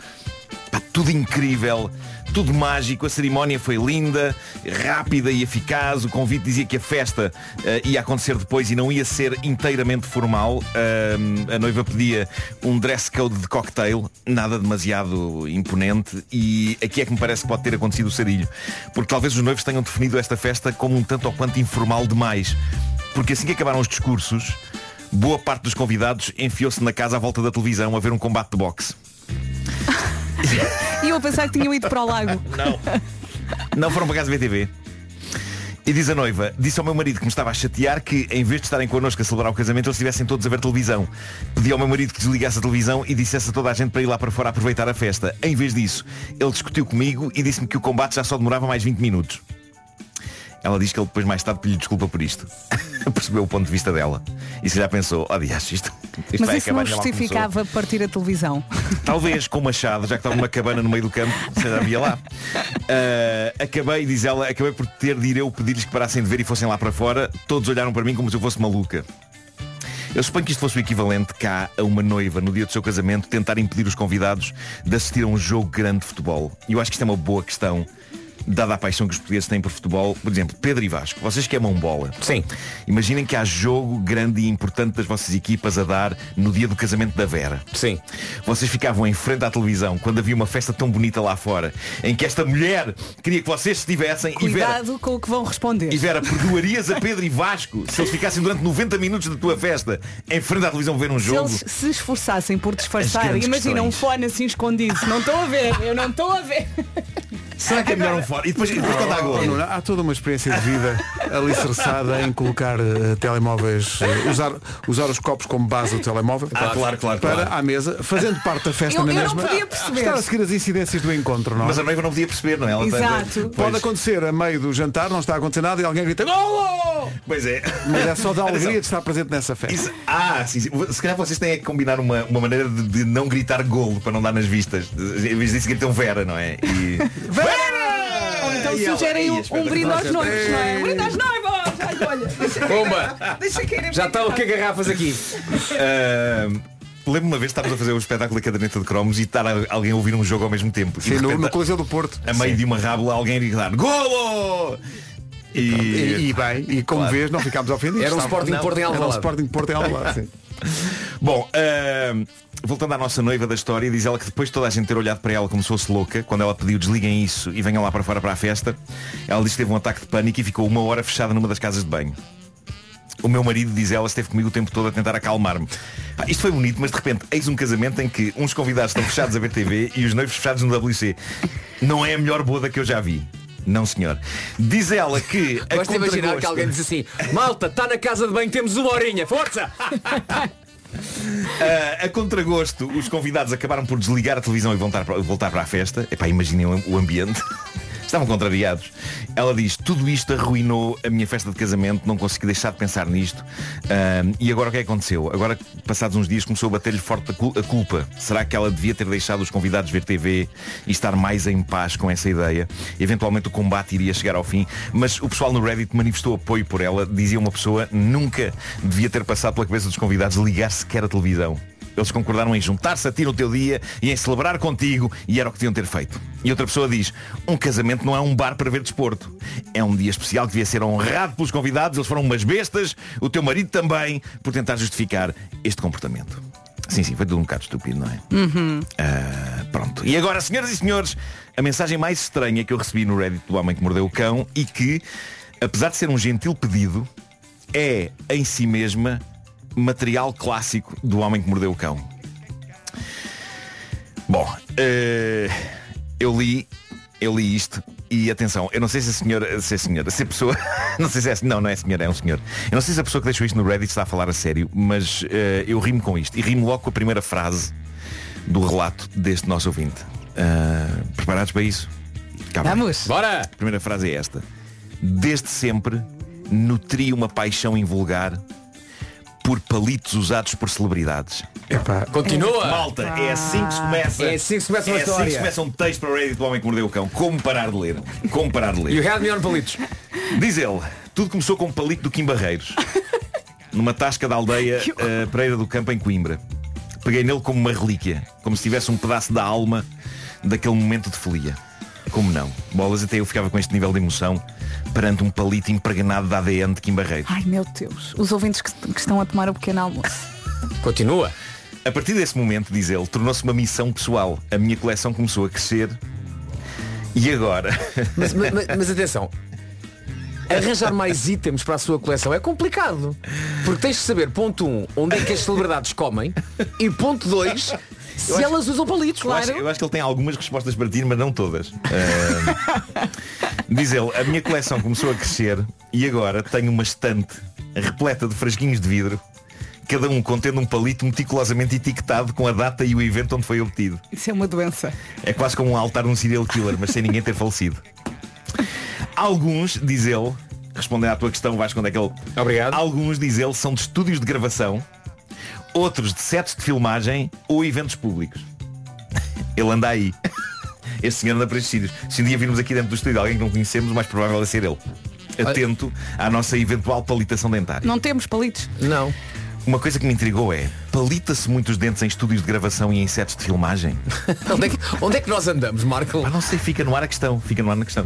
Pá, tudo incrível, tudo mágico, a cerimónia foi linda, rápida e eficaz, o convite dizia que a festa eh, ia acontecer depois e não ia ser inteiramente formal. Ahm, a noiva pedia um dress code de cocktail, nada demasiado imponente, e aqui é que me parece que pode ter acontecido o sarilho. Porque talvez os noivos tenham definido esta festa como um tanto ou quanto informal demais. Porque assim que acabaram os discursos, boa parte dos convidados enfiou-se na casa à volta da televisão a ver um combate de boxe. E eu a pensar que tinham ido para o lago. Não. Não foram para casa VTV. E diz a noiva, disse ao meu marido que me estava a chatear que, em vez de estarem connosco a celebrar o casamento, eles estivessem todos a ver televisão. Pedi ao meu marido que desligasse a televisão e dissesse a toda a gente para ir lá para fora aproveitar a festa. Em vez disso, ele discutiu comigo e disse-me que o combate já só demorava mais 20 minutos. Ela diz que ele depois mais tarde pediu desculpa por isto. Percebeu o ponto de vista dela. E se já pensou, oh dias, isto, isto Mas vai isso não acabar já mal começou." justificava partir a televisão. Talvez com machado, já que estava numa cabana no meio do campo, se havia lá. Ah, acabei, diz ela, acabei por ter de ir eu pedir-lhes que parassem de ver e fossem lá para fora. Todos olharam para mim como se eu fosse maluca. Eu suponho que isto fosse o equivalente cá a uma noiva, no dia do seu casamento, tentar impedir os convidados de assistir a um jogo grande de futebol. E eu acho que isto é uma boa questão, dada a paixão que os portugueses têm por futebol. Por exemplo, Pedro e Vasco, vocês que amam bola. Sim. Imaginem que há jogo grande e importante das vossas equipas a dar no dia do casamento da Vera. Sim. Vocês ficavam em frente à televisão quando havia uma festa tão bonita lá fora, em que esta mulher queria que vocês estivessem e Vera, Cuidado com o que vão responder. e Vera, perdoarias a Pedro e Vasco se eles ficassem durante 90 minutos da tua festa em frente à televisão ver um Se jogo? eles se esforçassem por disfarçar, imagina um questões. fone assim escondido. Não estou a ver, eu não estou a ver. Será que é melhor um fora? E depois, e depois quando há Oh, gol. Nuno, há toda uma experiência de vida alicerçada em colocar eh, telemóveis, eh, usar, usar os copos como base do telemóvel Ah, claro, claro, para claro. à mesa, fazendo parte da festa Eu- na eu não mesma. podia perceber. Estar a seguir as incidências do encontro, não é? Mas a noiva não podia perceber, não é? Ela Exato. Pois, Pode acontecer a meio do jantar, não está a acontecer nada e alguém grita Golo! Pois é. Mas é só da alegria Atenção. de estar presente nessa festa. Isso- ah, sim, sim. Se calhar vocês têm que combinar uma, uma maneira de, de não gritar golo para não dar nas vistas. Em vez disso gritam Vera, não é? E... Vera! Então E sugerem um, um espetacular. brinde aos noivos, não é? Um brinde aos noivos! Ai, olha, deixa Bomba! deixa cair Já estão aqui garrafas aqui. Ah, Lembro-me uma vez que estávamos a fazer o espetáculo da caderneta de cromos e estar a- alguém a ouvir um jogo ao mesmo tempo. E Sim, no, repente, no Coliseu do Porto. a meio de uma rábula alguém a gritar Golo! E, E, e bem, e como Claro. vês, não ficámos ofendidos. Era um Sporting Porto em Era um Alvalade. Sporting Porto em Alvalade, sim. Bom, ah, voltando à nossa noiva da história, diz ela que depois de toda a gente ter olhado para ela como se fosse louca, quando ela pediu desliguem isso e venham lá para fora para a festa, ela disse que teve um ataque de pânico e ficou uma hora fechada numa das casas de banho. O meu marido, diz ela, esteve comigo o tempo todo a tentar acalmar-me. Pá, isto foi bonito, mas de repente eis um casamento em que uns convidados estão fechados a ver TV e os noivos fechados no WC. Não é a melhor boda que eu já vi. Não, senhor. Diz ela que a Gosto de imaginar que alguém diz assim Malta, está na casa de banho, temos uma horinha, força! Ah, a contragosto, os convidados acabaram por desligar a televisão e voltar para, voltar para a festa. Epá, imaginem o ambiente. Estavam contrariados. Ela diz, tudo isto arruinou a minha festa de casamento, não consegui deixar de pensar nisto. E agora o que é que aconteceu? Agora, passados uns dias, começou a bater-lhe forte a culpa. Será que ela devia ter deixado os convidados ver TV e estar mais em paz com essa ideia? Eventualmente o combate iria chegar ao fim, mas o pessoal no Reddit manifestou apoio por ela. Dizia uma pessoa, nunca devia ter passado pela cabeça dos convidados ligar sequer a televisão. Eles concordaram em juntar-se a ti no teu dia e em celebrar contigo e era o que deviam ter feito. E outra pessoa diz, um casamento não é um bar para ver desporto. É um dia especial que devia ser honrado pelos convidados, eles foram umas bestas, o teu marido também, por tentar justificar este comportamento. Sim, sim, foi tudo um bocado estúpido, não é? Ah, pronto. E agora, senhoras e senhores, a mensagem mais estranha que eu recebi no Reddit do Homem que Mordeu o Cão e que, apesar de ser um gentil pedido, é, em si mesma, material clássico do Homem que Mordeu o Cão. Bom, eh, eu li, eu li isto e atenção, eu não sei se a senhora, se a senhora, se a pessoa, não sei se é, não, não é senhora, é um senhor. Eu não sei se a pessoa que deixou isto no Reddit está a falar a sério, mas eh, eu rimo com isto e rimo logo com a primeira frase do relato deste nosso ouvinte. Ah, preparados para isso? Cá vai. Vamos. Bora! A primeira frase é esta. Desde sempre nutri uma paixão invulgar por palitos usados por celebridades. Epá, Continua! Malta, é assim que se começa. É assim que se começa uma é assim que história. se começa um texto para o Reddit do Homem que Mordeu o Cão. Como parar de ler? Como parar de ler? You had me on palitos. Diz ele, tudo começou com um palito do Kim Barreiros. numa tasca da aldeia eh, Pereira do Campo em Coimbra. Peguei nele como uma relíquia, como se tivesse um pedaço da alma daquele momento de folia. Como não? Bolas, até eu ficava com este nível de emoção perante um palito impregnado de ADN de Kim Barreiros. Ai meu Deus, os ouvintes que, que estão a tomar o pequeno almoço. Continua. A partir desse momento, diz ele, tornou-se uma missão pessoal. A minha coleção começou a crescer. E agora? Mas, mas- mas atenção. Arranjar mais itens para a sua coleção é complicado. Porque tens de saber, ponto 1, um, onde é que as celebridades comem e ponto 2, se acho- elas usam palitos, Eu acho, claro. eu acho que ele tem algumas respostas para ti, mas não todas. Ah, diz ele, a minha coleção começou a crescer e agora tenho uma estante repleta de frasquinhos de vidro, cada um contendo um palito meticulosamente etiquetado com a data e o evento onde foi obtido. Isso é uma doença. É quase como um altar de um serial killer, mas sem ninguém ter falecido. Alguns, diz ele, respondendo à tua questão, Vasco, onde é que ele. Obrigado. Alguns, diz ele, são de estúdios de gravação, outros de sets de filmagem ou eventos públicos. Ele anda aí. Este senhor anda para estes sítios. Se um dia virmos aqui dentro do estúdio alguém que não conhecemos, o mais provável é ser ele. Atento à nossa eventual palitação dentária. Não temos palitos. Não. Uma coisa que me intrigou é, palita-se muitos dentes em estúdios de gravação e em sets de filmagem? Onde é que, onde é que nós andamos, Marco? Ah, não sei, fica no ar a questão. Fica no ar na questão.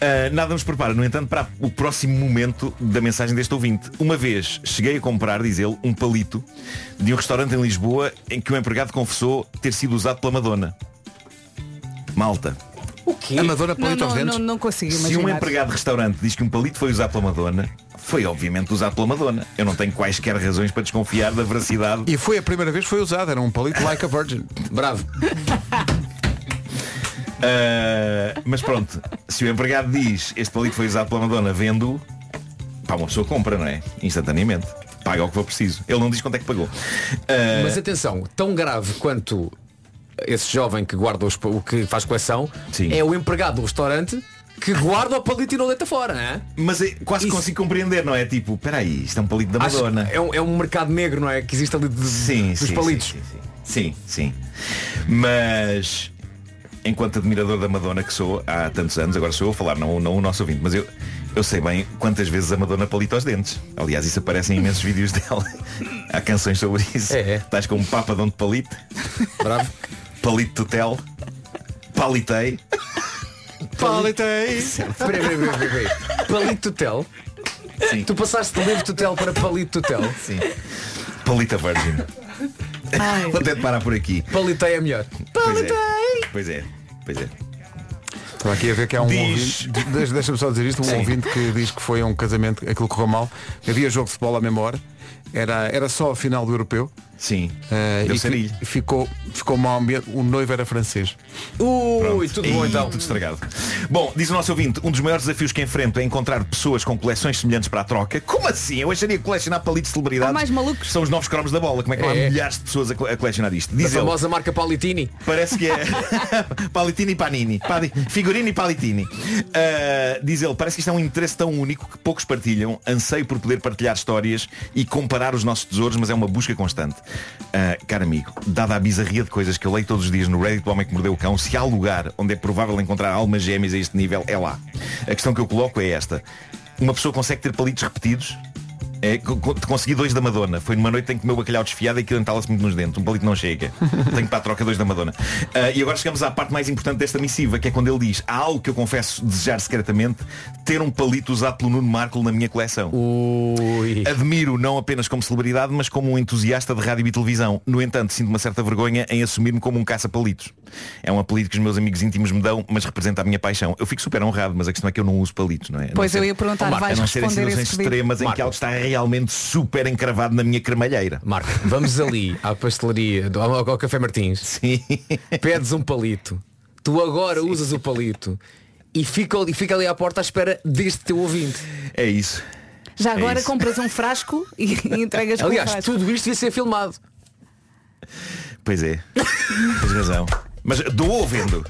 Ah, nada nos prepara, no entanto, para o próximo momento da mensagem deste ouvinte. Uma vez cheguei a comprar, diz ele, um palito de um restaurante em Lisboa em que o empregado confessou ter sido usado pela Madonna. Malta. O quê? a Madonna Não, palito aos não, dentes. não, não consigo Se imaginar. um empregado de restaurante diz que um palito foi usado pela Madonna, foi obviamente usado pela Madonna. Eu não tenho quaisquer razões para desconfiar da veracidade E foi a primeira vez que foi usado, era um palito like a virgin. Bravo. Ah, mas pronto, se o empregado diz este palito foi usado pela Madonna, vendo, pá, uma pessoa compra, não é? Instantaneamente. Paga o que for preciso. Ele não diz quanto é que pagou. Ah, Mas atenção, tão grave quanto esse jovem que guarda os, o que faz coleção é o empregado do restaurante que guarda o palito e não deita fora, não é? Mas é, quase consigo compreender, não é? Tipo, espera aí, isto é um palito da Acho- Madonna. é, um, é um mercado negro, não é? Que existe ali de, Sim, dos sim, palitos. Sim, sim, sim. Sim, sim. Mas enquanto admirador da Madonna que sou há tantos anos, agora sou eu a falar, não, não o nosso ouvinte, mas eu, eu sei bem quantas vezes a Madonna palita os dentes. Aliás, isso aparece em imensos vídeos dela. Há canções sobre isso. É, Estás como Papa Dom de Palito. Bravo. Palito Tutel. Palitei. Palitei. Espera. Palito Tutel. Sim. Tu passaste de livre Tutel para Palito Tutel. Sim. Palita Virgin. Vou ter de parar por aqui. Palitei é melhor. Pois é. Pois é. Pois é. Estou aqui a ver que há um Diz- ouvinte, deixa- deixa-me só dizer isto, um Sim. ouvinte que diz que foi um casamento, aquilo correu mal, havia jogo de futebol à hora, era, era só a final do europeu. Sim. Eh, Deu e ficou, ficou mau ambiente, o noivo era francês. Ui, Pronto. tudo bom Ih, então. Tudo estragado. Bom, diz o nosso ouvinte, um dos maiores desafios que enfrento é encontrar pessoas com coleções semelhantes para a troca. Como assim? Eu acharia que colecionar palitos de celebridades Há mais malucos. são os novos cromos da bola. Como é que não há É. milhares de pessoas a, co- a colecionar isto? Diz ele, famosa marca Palitini. Parece que é Palitini e Panini Pali- Figurini e Palitini Ah, Diz ele, parece que isto é um interesse tão único Que poucos partilham Anseio por poder partilhar histórias E comparar os nossos tesouros Mas é uma busca constante Caro amigo, dada a bizarria de coisas Que eu leio todos os dias no Reddit do Homem que Mordeu o Cão Se há lugar onde é provável encontrar almas gêmeas a este nível É lá. A questão que eu coloco é esta. Uma pessoa consegue ter palitos repetidos é, co- co- consegui dois da Madonna. Foi numa noite em que comeu bacalhau desfiado e aquilo entala-se muito nos dentes. Um palito não chega. Tenho para a troca dois da Madonna. Ah, e agora chegamos à parte mais importante desta missiva, que é quando ele diz há algo que eu confesso desejar secretamente, ter um palito usado pelo Nuno Marco na minha coleção. Ui. Admiro não apenas como celebridade, mas como um entusiasta de rádio e televisão. No entanto, sinto uma certa vergonha em assumir-me como um caça-palitos. É um apelido que os meus amigos íntimos me dão, mas representa a minha paixão. Eu fico super honrado, mas a questão é que eu não uso palitos, não é? Não Pois ser- eu ia perguntar, Marco, vais a não ser em situações extremas em Marco. que algo está realmente super encravado na minha cremalheira. Marco, vamos ali à pastelaria, do- ao, ao Café Martins. Sim. Pedes um palito. Tu agora usas o palito. E fica, e fica ali à porta à espera deste teu ouvinte. É isso. Já É agora isso. compras um frasco e, e entregas com o Aliás, frasco. tudo isto devia ser filmado. Pois é. Tens razão. Mas dou ou vendo?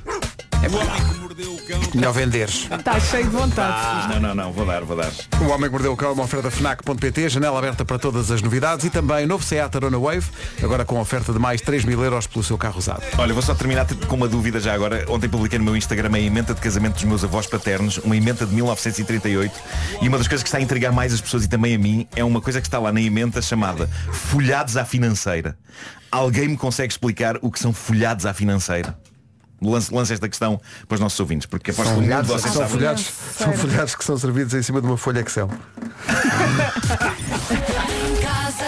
Melhor venderes. Está cheio de vontade. Ah, não, não, não, vou dar, vou dar. O Homem que Mordeu o Cão, uma oferta FNAC.pt, janela aberta para todas as novidades e também novo Seat Arona Wave, agora com oferta de mais 3 mil euros pelo seu carro usado. Olha, vou só terminar com uma dúvida já agora. Ontem publiquei no meu Instagram a emenda de casamento dos meus avós paternos, uma emenda de 1938, e uma das coisas que está a intrigar mais as pessoas e também a mim é uma coisa que está lá na emenda chamada folhados à financeira. Alguém me consegue explicar o que são folhados à financeira? Lance, lance esta questão para os nossos ouvintes, porque aposto que de vocês são, sabe. folhados, são folhados que são servidos em cima de uma folha Excel. Em casa,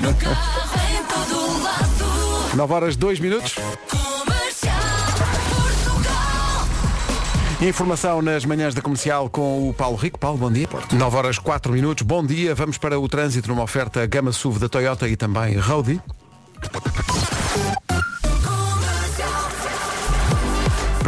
no carro, em todo lado. 9 horas 2 minutos. Informação nas manhãs da comercial com o Paulo Rico. Paulo, bom dia. 9 horas 4 minutos. Bom dia. Vamos para o trânsito numa oferta Gama SUV da Toyota e também Roadie.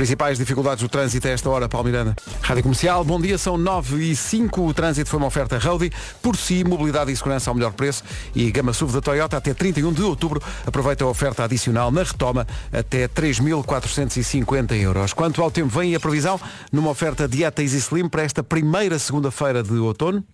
Principais dificuldades do trânsito a esta hora, Paulo Miranda. Rádio Comercial, bom dia, são 9 e 5. O trânsito foi uma oferta Roadie. Por si, mobilidade e segurança ao melhor preço. E Gama SUV da Toyota até 31 de outubro. Aproveita a oferta adicional na retoma até 3.450 euros. Quanto ao tempo, vem a previsão numa oferta Dieta Easy Slim para esta primeira segunda-feira de outono.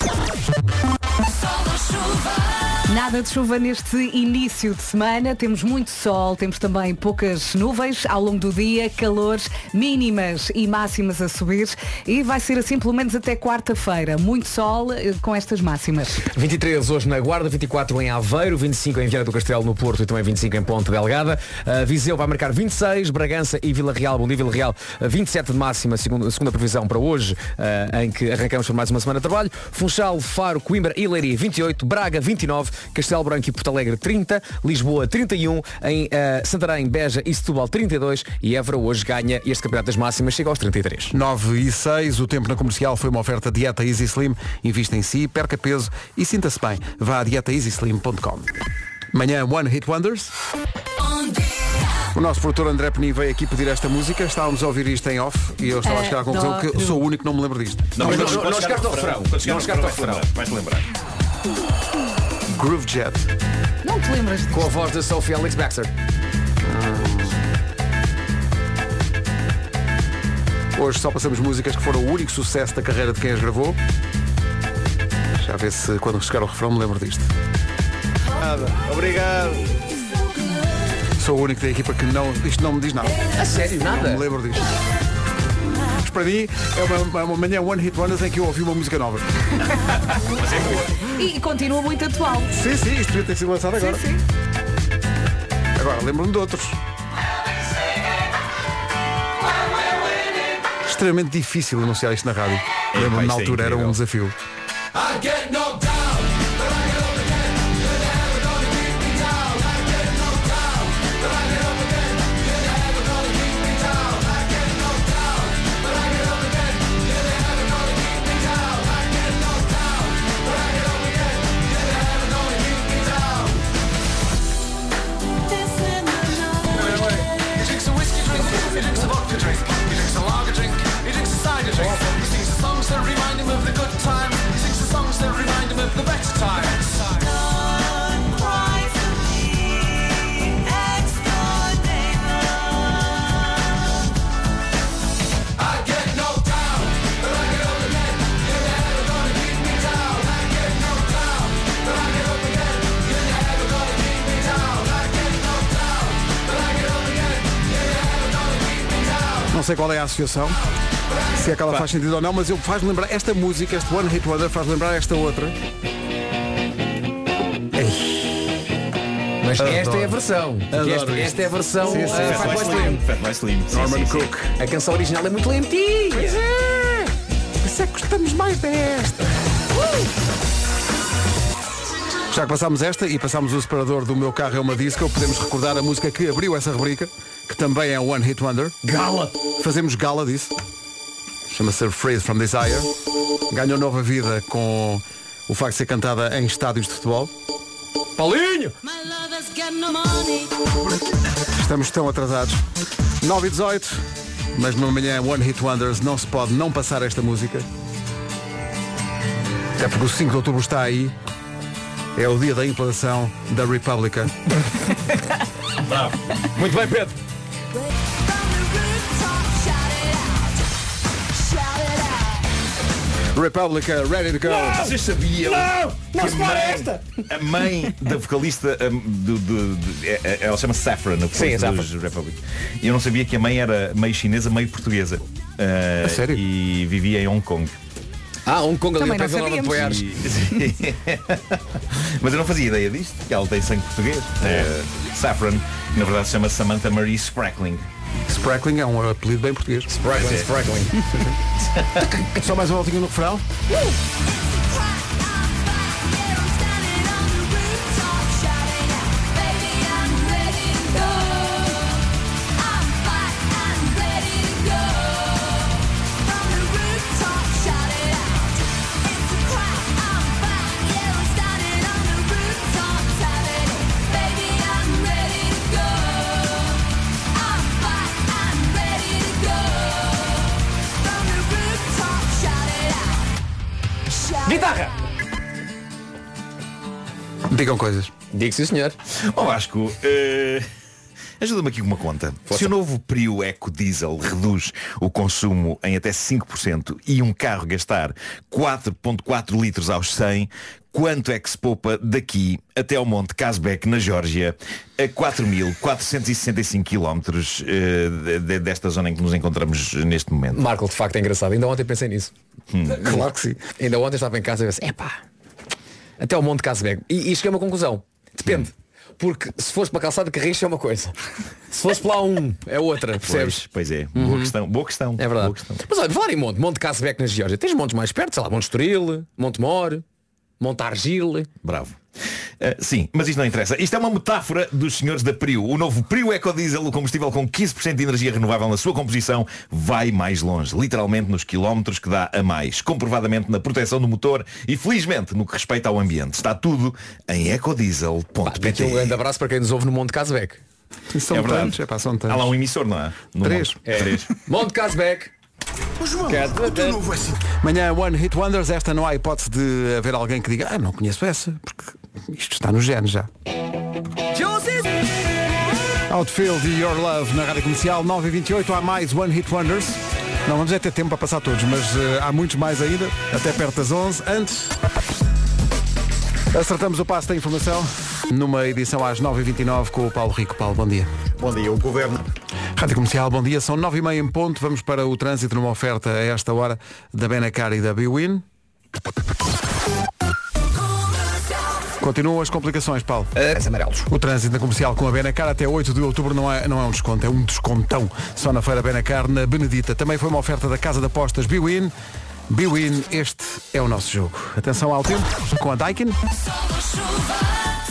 Sol chuva. Nada de chuva neste início de semana. Temos muito sol, temos também poucas nuvens ao longo do dia, calores mínimas e máximas a subir. E vai ser assim pelo menos até quarta-feira. Muito sol eh, com estas máximas. 23 hoje na Guarda, 24 em Aveiro, 25 em Viana do Castelo no Porto e também 25 em Ponte Delgada. Uh, Viseu vai marcar 26, Bragança e Vila Real, bom dia Vila Real, uh, 27 de máxima, segundo, segunda previsão para hoje, uh, em que arrancamos por mais uma semana de trabalho. Funchal, Faro, Coimbra e Leiria 28, Braga 29, Castelo Branco e Porto Alegre 30, Lisboa 31, em uh, Santarém, Beja e Setúbal 32 e Évora hoje ganha este campeonato das máximas, chega aos 33. 9 e 6, o tempo na comercial foi uma oferta Dieta Easy Slim. Invista em si, perca peso e sinta-se bem. Vá a dietaeasyslim.com. Manhã One Hit Wonders. O nosso produtor André Penin veio aqui pedir esta música, estávamos a ouvir isto em off e eu estava a É, chegar à conclusão dó- que eu sou o único que não me lembro disto. Não, Não, não, não chegaste ao ao refrão. Não chegaste ao refrão, vais lembrar. Groove Jet. Não te lembras disto? Com a voz de Sophie Alex Baxter. Hoje só passamos músicas que foram o único sucesso da carreira de quem as gravou. Já vê se quando chegar ao refrão me lembro disto. Obrigado. Sou o único da equipa que não. Isto não me diz nada. A sério, Não nada. me lembro disto. Para mim é uma, uma manhã One Hit Wonders em que eu ouvi uma música nova. E continua muito atual. Sim, sim, isto devia ter sido lançado agora. Sim, sim. Agora, lembro-me de outros. Extremamente difícil anunciar isto na rádio. Lembro-me na é altura era um Não sei qual é a associação, se é que ela faz sentido ou não, mas eu faz lembrar esta música, este One Hit Wonder faz lembrar esta outra. Mas esta Adoro. é a versão. Esta, esta é a versão Sim, sim. uh, Fatboy Fatboy Slim. Sim, Norman sim, sim. Cook. A canção original é muito lentinha. é! Isso é que gostamos mais desta. Já que passámos esta e passámos o separador do meu carro é uma disco, podemos recordar a música que abriu essa rubrica, que também é um One Hit Wonder. Gala. Fazemos gala disso. Chama-se Freeze from Desire. Ganhou nova vida com o facto de ser cantada em estádios de futebol. Paulinho. Estamos tão atrasados. 9 e 18, mas numa manhã One Hit Wonders não se pode não passar esta música. Até porque o 5 de outubro está aí. É o dia da implantação da República. Muito bem, Pedro. República, ready to go. Vocês sabiam Não que se a para mãe, esta. a mãe da vocalista um, do, do- do- é- é- ela chama Saffron, a Sim, é dos Republic. E eu não sabia que a mãe era meio chinesa, meio portuguesa. Uh, A sério? E vivia em Hong Kong. Ah, Hong Kong ali não Vila de sabíamos. Poiares. E- Mas eu não fazia ideia disto, que ela tem sangue português. Uh, Saffron, na verdade se chama Samantha Marie Sprackling. Sprackling é um apelido bem português. Spraggling, Spraggling. Só mais uma voltinha no refrão. Guitarra. Digam coisas. Digo sim, senhor. Ó Vasco, eh, ajuda-me aqui com uma conta. Se o novo Prio Eco Diesel reduz o consumo em até 5% e um carro gastar 4.4 litros aos 100, quanto é que se poupa daqui até ao Monte Casbeck, na Geórgia, a 4.465 quilómetros eh, de- de- desta zona em que nos encontramos neste momento? Marco, de facto é engraçado. Ainda ontem pensei nisso. Claro que sim. Ainda ontem estava em casa e pensei, epá, até ao Monte Casbeg. E, e cheguei a uma conclusão. Depende. Porque se fosse para a calçada Carris é uma coisa. Se fosse para lá um, é outra, percebes? Pois, pois é, boa questão. Boa questão. É verdade. Boa questão. Mas olha, falar em monte, Monte Casbeck na Geórgia. Tens montes mais perto, sei lá, Monte Estoril, Monte Mor, Monte Argile. Bravo. Uh, sim, mas isto não interessa. Isto é uma metáfora dos senhores da Prio. O novo Prio Ecodiesel, o combustível com 15% de energia renovável na sua composição, vai mais longe, literalmente nos quilómetros que dá a mais, comprovadamente na proteção do motor e felizmente no que respeita ao ambiente. Está tudo em ecodiesel.pt. Um grande abraço para quem nos ouve no Monte Casbeck. São é verdade. tantos, é pá, são tantos. Há lá um emissor, não é? No Três. Monte. É. Três. Monte Casbeck. Manhã One Hit Wonders, esta não há hipótese de haver alguém que diga, ah, não conheço essa, porque isto está no gene já. Outfield e Your Love na Rádio Comercial 9 e 28 há mais One Hit Wonders. Não vamos é ter tempo para passar todos, mas eh, há muitos mais ainda, até perto das 11. Antes, acertamos o passo da informação numa edição às 9h29 com o Paulo Rico. Paulo, bom dia. Bom dia, o Governo. Rádio Comercial, bom dia. São 9h30 em ponto. Vamos para o trânsito numa oferta a esta hora da Benacar e da Biwin. Continuam as complicações, Paulo. As amarelos. O trânsito na comercial com a Benacar até 8 de outubro não é, não é um desconto, é um descontão. Só na feira Benacar, na Benedita. Também foi uma oferta da Casa de Apostas Biwin. Biwin, este é o nosso jogo. Atenção ao tempo com a Daikin.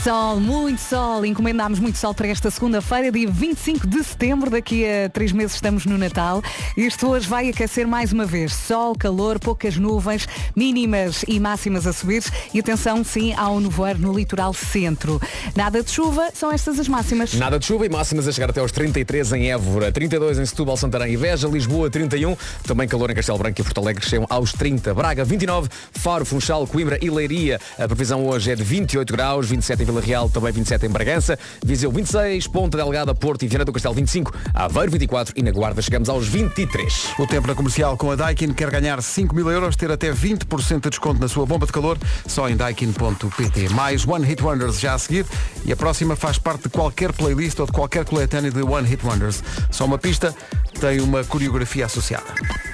Sol, muito sol. Encomendámos muito sol para esta segunda-feira, dia 25 de setembro. Daqui a três meses estamos no Natal. Isto hoje vai aquecer mais uma vez. Sol, calor, poucas nuvens, mínimas e máximas a subir. E atenção, sim, ao nevoeiro no litoral centro. Nada de chuva, são estas as máximas. Nada de chuva e máximas a chegar até aos 33 em Évora, 32 em Setúbal, Santarém e Veja, Lisboa 31, também calor em Castelo Branco e Porto Alegre chegam aos 30, Braga 29, Faro, Funchal, Coimbra e Leiria. A previsão hoje é de 28 graus, 27 em Vila Real, também 27 em Bragança, Viseu 26, Ponta Delgada, Porto e Viana do Castelo 25, Aveiro 24 e na Guarda chegamos aos 23. O tempo na comercial com a Daikin quer ganhar 5 mil euros, ter até 20% de desconto na sua bomba de calor, só em daikin.pt. Mais One Hit Wonders já a seguir e a próxima faz parte de qualquer playlist ou de qualquer coletânea de One Hit Wonders. Só uma pista, tem uma coreografia associada.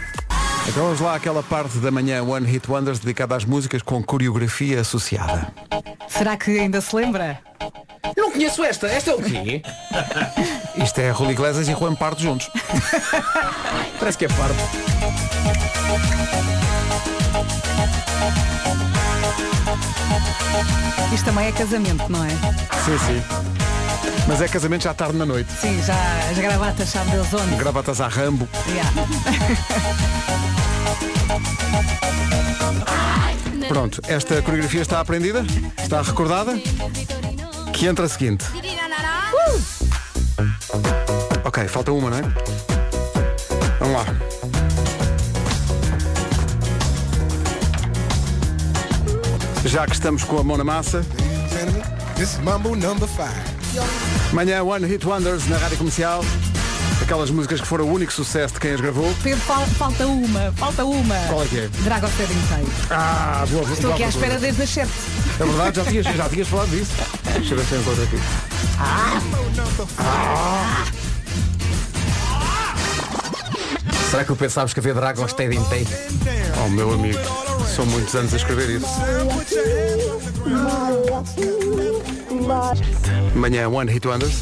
Então vamos lá àquela parte da manhã One Hit Wonders dedicada às músicas com coreografia associada. Será que ainda se lembra? Não conheço esta, esta é o quê? Isto é Rui Iglesias e Juan Pardo juntos. Parece que é pardo. Isto também é casamento, não é? Sim, sim. Mas é casamento já tarde na noite. Sim, já as gravatas sabe Deus onde. Gravatas a Rambo. Yeah. Pronto, esta coreografia está aprendida? Está recordada? Que entra a seguinte. Ok, falta uma, não é? Vamos lá. Já que estamos com a mão na massa. Manhã One Hit Wonders na Rádio Comercial. Aquelas músicas que foram o único sucesso de quem as gravou. Pedro, fal- falta uma, falta uma. Qual é que é? Dragon Setting Sun. Ah, boa, boa, Estou aqui à boa, espera boa. desde as 7. É verdade, já tinhas, já tinhas falado disso. Deixa eu ver se eu encontro aqui. Será que o Pedro sabes que havia Dragon Steady Tay? Oh, meu amigo, são muitos anos a escrever isso. Manhã One Hit Wonders.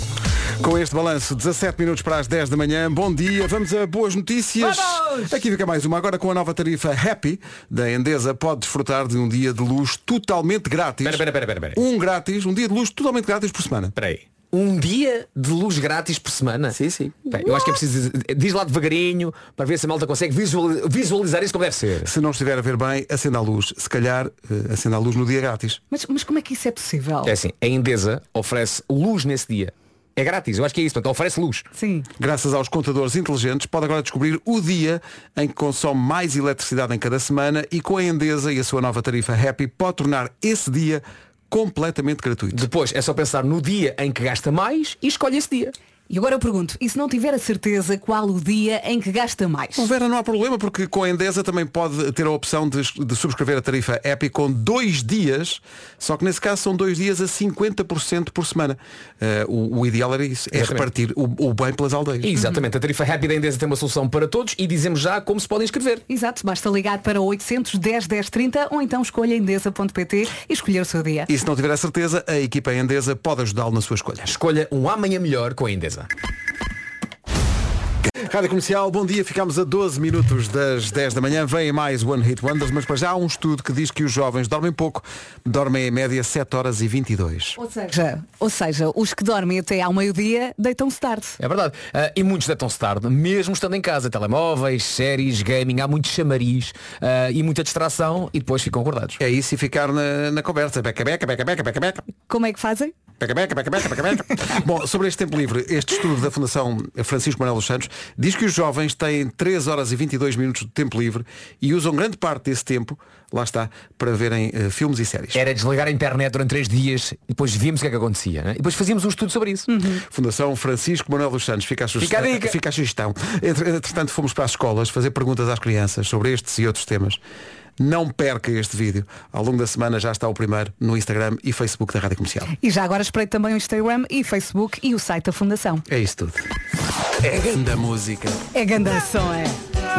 Com este balanço, 17 minutos para as 10 da manhã. Bom dia, vamos a boas notícias. Vamos! Aqui fica mais uma. Agora com a nova tarifa Happy da Endesa, pode desfrutar de um dia de luz totalmente grátis. Espera, espera, espera, espera. Um grátis, um dia de luz totalmente grátis por semana. Espera aí. Um dia de luz grátis por semana? Sim, sim. Bem, eu acho que é preciso. Diz lá devagarinho para ver se a malta consegue visual- visualizar isso como deve ser. Se não estiver a ver bem, acenda a luz. Se calhar, eh, acenda a luz no dia grátis. Mas, mas como é que isso é possível? É assim, a Endesa oferece luz nesse dia. É grátis, eu acho que é isso, portanto oferece luz. Sim. Graças aos contadores inteligentes, pode agora descobrir o dia em que consome mais eletricidade em cada semana e com a Endesa e a sua nova tarifa Happy pode tornar esse dia completamente gratuito. Depois é só pensar no dia em que gasta mais e escolhe esse dia. E agora eu pergunto, e se não tiver a certeza qual o dia em que gasta mais? Bom, Vera, não há problema, porque com a Endesa também pode ter a opção de, de subscrever a tarifa Happy com dois dias, só que nesse caso são dois dias a 50% por semana. Eh, o, o ideal era isso, é Exatamente. repartir o, o bem pelas aldeias. Exatamente, a tarifa Happy da Endesa tem uma solução para todos e dizemos já como se podem inscrever. Exato, basta ligar para 810 1030 ou então escolha endesa.pt e escolher o seu dia. E se não tiver a certeza, a equipa Endesa pode ajudá-lo na sua escolha. Escolha um amanhã melhor com a Endesa. Rádio Comercial, bom dia. Ficamos a 12 minutos das 10 da manhã. Vem mais One Hit Wonders, mas para já há um estudo que diz que os jovens dormem pouco, dormem em média 7 horas e 22. Ou seja, ou seja, os que dormem até ao meio-dia deitam-se tarde. É verdade. Ah, e muitos deitam-se tarde, mesmo estando em casa. Telemóveis, séries, gaming, há muito chamariz ah, e muita distração e depois ficam acordados. É isso e ficar na, na conversa. Beca, beca, beca, beca, beca, beca. Como é que fazem? Beca, beca, beca, beca, beca, beca. Bom, sobre este tempo livre, este estudo da Fundação Francisco Manuel dos Santos diz que os jovens têm 3 horas e 22 minutos de tempo livre e usam grande parte desse tempo, lá está, para verem eh, filmes e séries. Era desligar a internet durante três dias e depois víamos o que é que acontecia. né? E depois fazíamos um estudo sobre isso. Fundação Francisco Manuel dos Santos, fica a, sugestão- Fica a dica. fica a sugestão. Entre- Entretanto, fomos para as escolas fazer perguntas às crianças sobre estes e outros temas. Não perca este vídeo. Ao longo da semana já está o primeiro no Instagram e Facebook da Rádio Comercial. E já agora espreite também o Instagram e Facebook e o site da Fundação. É isso tudo. É grande música. É grande som, é.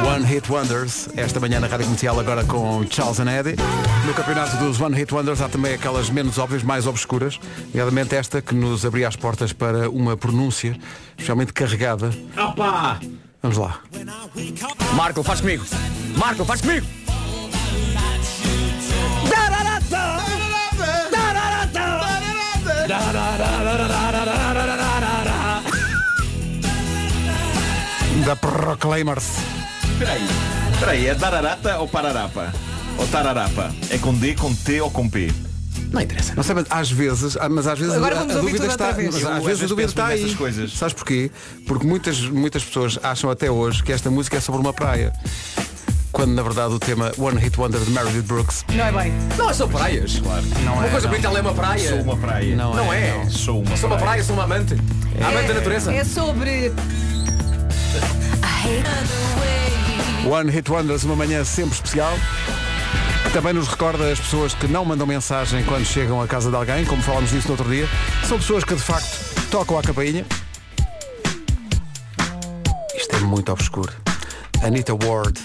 One Hit Wonders, esta manhã na Rádio Comercial agora com Charles and Eddie. No campeonato dos One Hit Wonders há também aquelas menos óbvias, mais obscuras, nomeadamente esta que nos abria as portas para uma pronúncia especialmente carregada. Opa! Vamos lá. Marco, faz comigo. Marco, faz comigo. Da Proclaimers. Peraí, peraí, é dararata ou pararapa? Ou tararapa? É com D, com T ou com P? Não interessa. Não sei, mas às vezes, ah, mas às vezes Agora a, vamos a ouvir dúvida está, outra vez. mas Eu, às às vezes a vezes, dúvida está aí. coisas. Sabes porquê? Porque muitas muitas pessoas acham até hoje que esta música é sobre uma praia. Quando na verdade o tema One Hit Wonder de Meredith Brooks Não é bem. Não, são praias. Claro. Não uma é, coisa não. bonita ela é uma praia. Sou uma praia. Não Não é, é. não. Sou uma Sou uma praia, sou uma amante. Amante da natureza. É sobre. One Hit Wonders, uma manhã sempre especial. que Também nos recorda as pessoas que não mandam mensagem quando chegam à casa de alguém, como falámos disso no outro dia. São pessoas que de facto tocam a campainha. Isto é muito obscuro. Anita Ward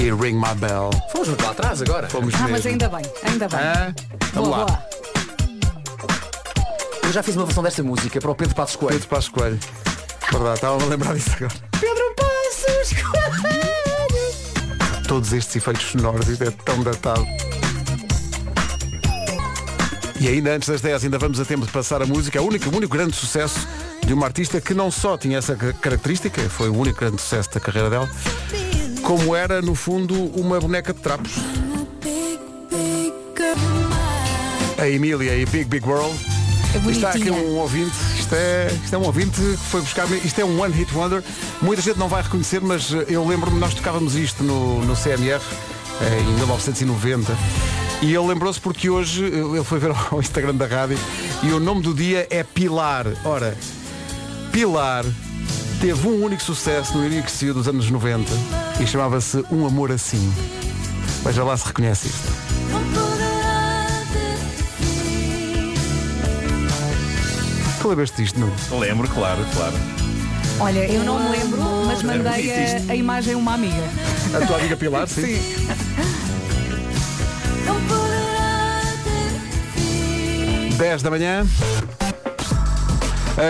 e Ring My Bell. Fomos muito lá atrás agora. Fomos Ah, mesmo. mas ainda bem, ainda bem. Ah, vamos boa, lá. boa. Eu já fiz uma versão desta música para o Pedro Passos Coelho. Pedro Passos Coelho. Verdade, estava a lembrar disso agora. Pedro Passos Coelho. Todos estes efeitos sonoros, isto é tão datado. E ainda antes das 10 ainda vamos a tempo de passar a música, o único, o único grande sucesso de uma artista que não só tinha essa ca- característica, foi o único grande sucesso da carreira dela, como era, no fundo, uma boneca de trapos. A Emília e Big Big World. É Está aqui um ouvinte, isto é, isto é um ouvinte que foi buscar, isto é um One Hit Wonder, muita gente não vai reconhecer, mas eu lembro-me, nós tocávamos isto no, no CMR eh, em 1990 e ele lembrou-se porque hoje eh, ele foi ver ao Instagram da rádio e o nome do dia é Pilar. Ora, Pilar teve um único sucesso no início dos anos 90 e chamava-se Um Amor Assim. Veja lá se reconhece isto. Tu lembras-te disto, não? Lembro, claro, claro. Olha, eu não me lembro, mas mandei a, a imagem a uma amiga. A tua amiga Pilar, sim. Sim. 10 da manhã.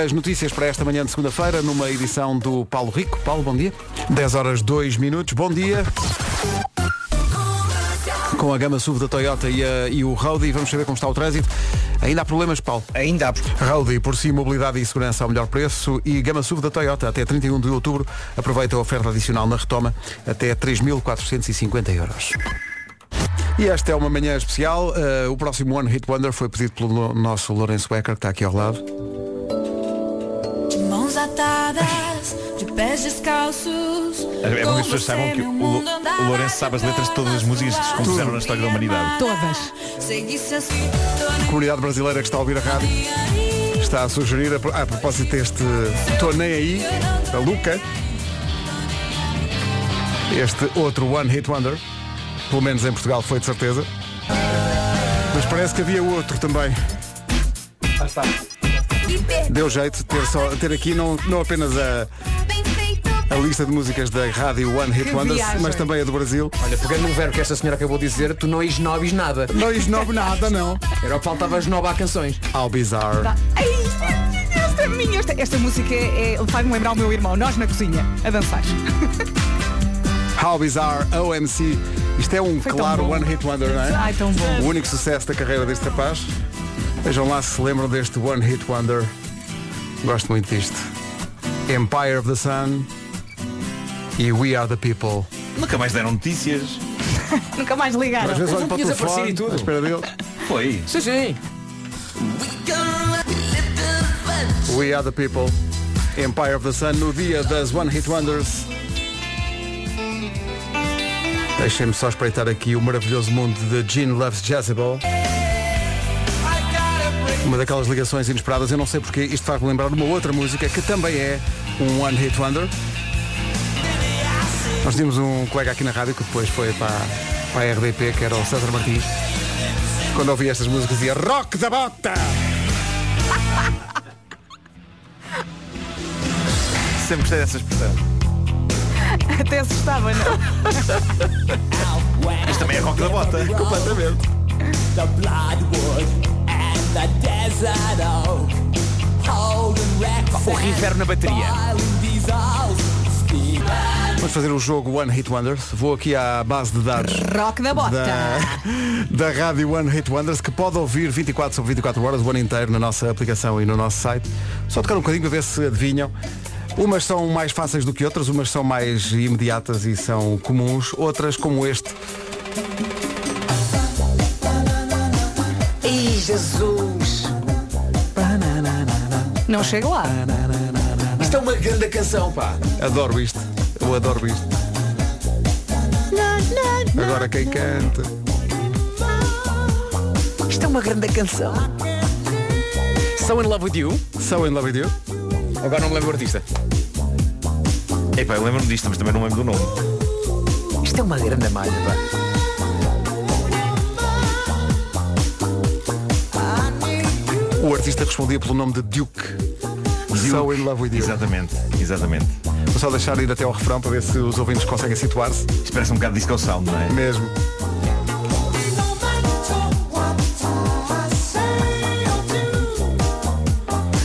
As notícias para esta manhã de segunda-feira, numa edição do Paulo Rico. Paulo, bom dia. 10 horas 2 minutos. Bom dia. Com a gama SUV da Toyota e, a- e o Roadie, vamos saber como está o trânsito. Ainda há problemas, Paulo? Ainda há. Roadie, por si, mobilidade e segurança ao melhor preço e gama SUV da Toyota até 31 de outubro. Aproveita a oferta adicional na retoma até 3.450 euros. E esta é uma manhã especial. Uh, o próximo One Hit Wonder foi pedido pelo no- nosso Lourenço Becker, que está aqui ao lado. Mãos atadas, de pés descalços. É bom que as pessoas saibam que o, Lo- o Lourenço sabe as letras de todas as músicas que se compuseram na história da humanidade. Todas. Assim, Comunidade brasileira que está a ouvir a rádio está a sugerir, a, a propósito deste Tô Nem Aí, da Luca, este outro One Hit Wonder, pelo menos em Portugal foi de certeza, mas parece que havia outro também. Deu jeito de ter, só, ter aqui não, não apenas a, a lista de músicas da rádio One Hit Wonders, mas também a do Brasil. Olha, pegando num verbo que esta senhora acabou de dizer, tu não esnobes nada. Não esnobe nada, não. Era o que faltava esnobar canções. How bizarre. Ai, esta é minha. Esta, esta música é, é- faz-me lembrar o meu irmão, nós na cozinha, a dançar. How Bizarre, OMC. Isto é um Foi claro. One Hit Wonder, não é? Ai, tão bom. O único sucesso da carreira deste rapaz. Vejam lá se lembram deste One Hit Wonder. Gosto muito disto. Empire of the Sun e We Are the People. Nunca mais deram notícias. Nunca mais ligaram. Às vezes olho para o telefone, e tudo. à espera dele. Foi. Sim, sim. We Are The People, Empire of the Sun, no dia das One Hit Wonders. Deixem-me só espreitar aqui o maravilhoso mundo de Gene Loves Jezebel. Uma daquelas ligações inesperadas, eu não sei porque isto faz-me lembrar de uma outra música que também é um One Hit Wonder. Nós tínhamos um colega aqui na rádio que depois foi para, para a RDP, que era o César Martins. Quando ouvia estas músicas dizia Rock da Bota! Sempre gostei dessa expressão. Até assustava, não? Isto também é rock da bota. Completamente. The O inferno na bateria. Vamos fazer o jogo One Hit Wonders. Vou aqui à base de dados Rock da bota. da, da rádio One Hit Wonders que pode ouvir 24 sobre 24 horas o ano inteiro na nossa aplicação e no nosso site. Só tocar um bocadinho para ver se adivinham. Umas são mais fáceis do que outras, umas são mais imediatas e são comuns, outras como este. Ih, Jesus! Não chego lá. Isto é uma grande canção, pá. Adoro isto. Eu adoro isto. Agora quem canta. Isto é uma grande canção. So in Love With You. So in Love With You. Agora não me lembro do artista. Epá, eu lembro-me disto, mas também não lembro do nome. Isto é uma grande malha, pá. O artista respondia pelo nome de Duke. So in Love With You. Exatamente, exatamente. Vou só deixar ir até ao refrão para ver se os ouvintes conseguem situar-se. Isto parece um bocado disco sound, não é? Mesmo.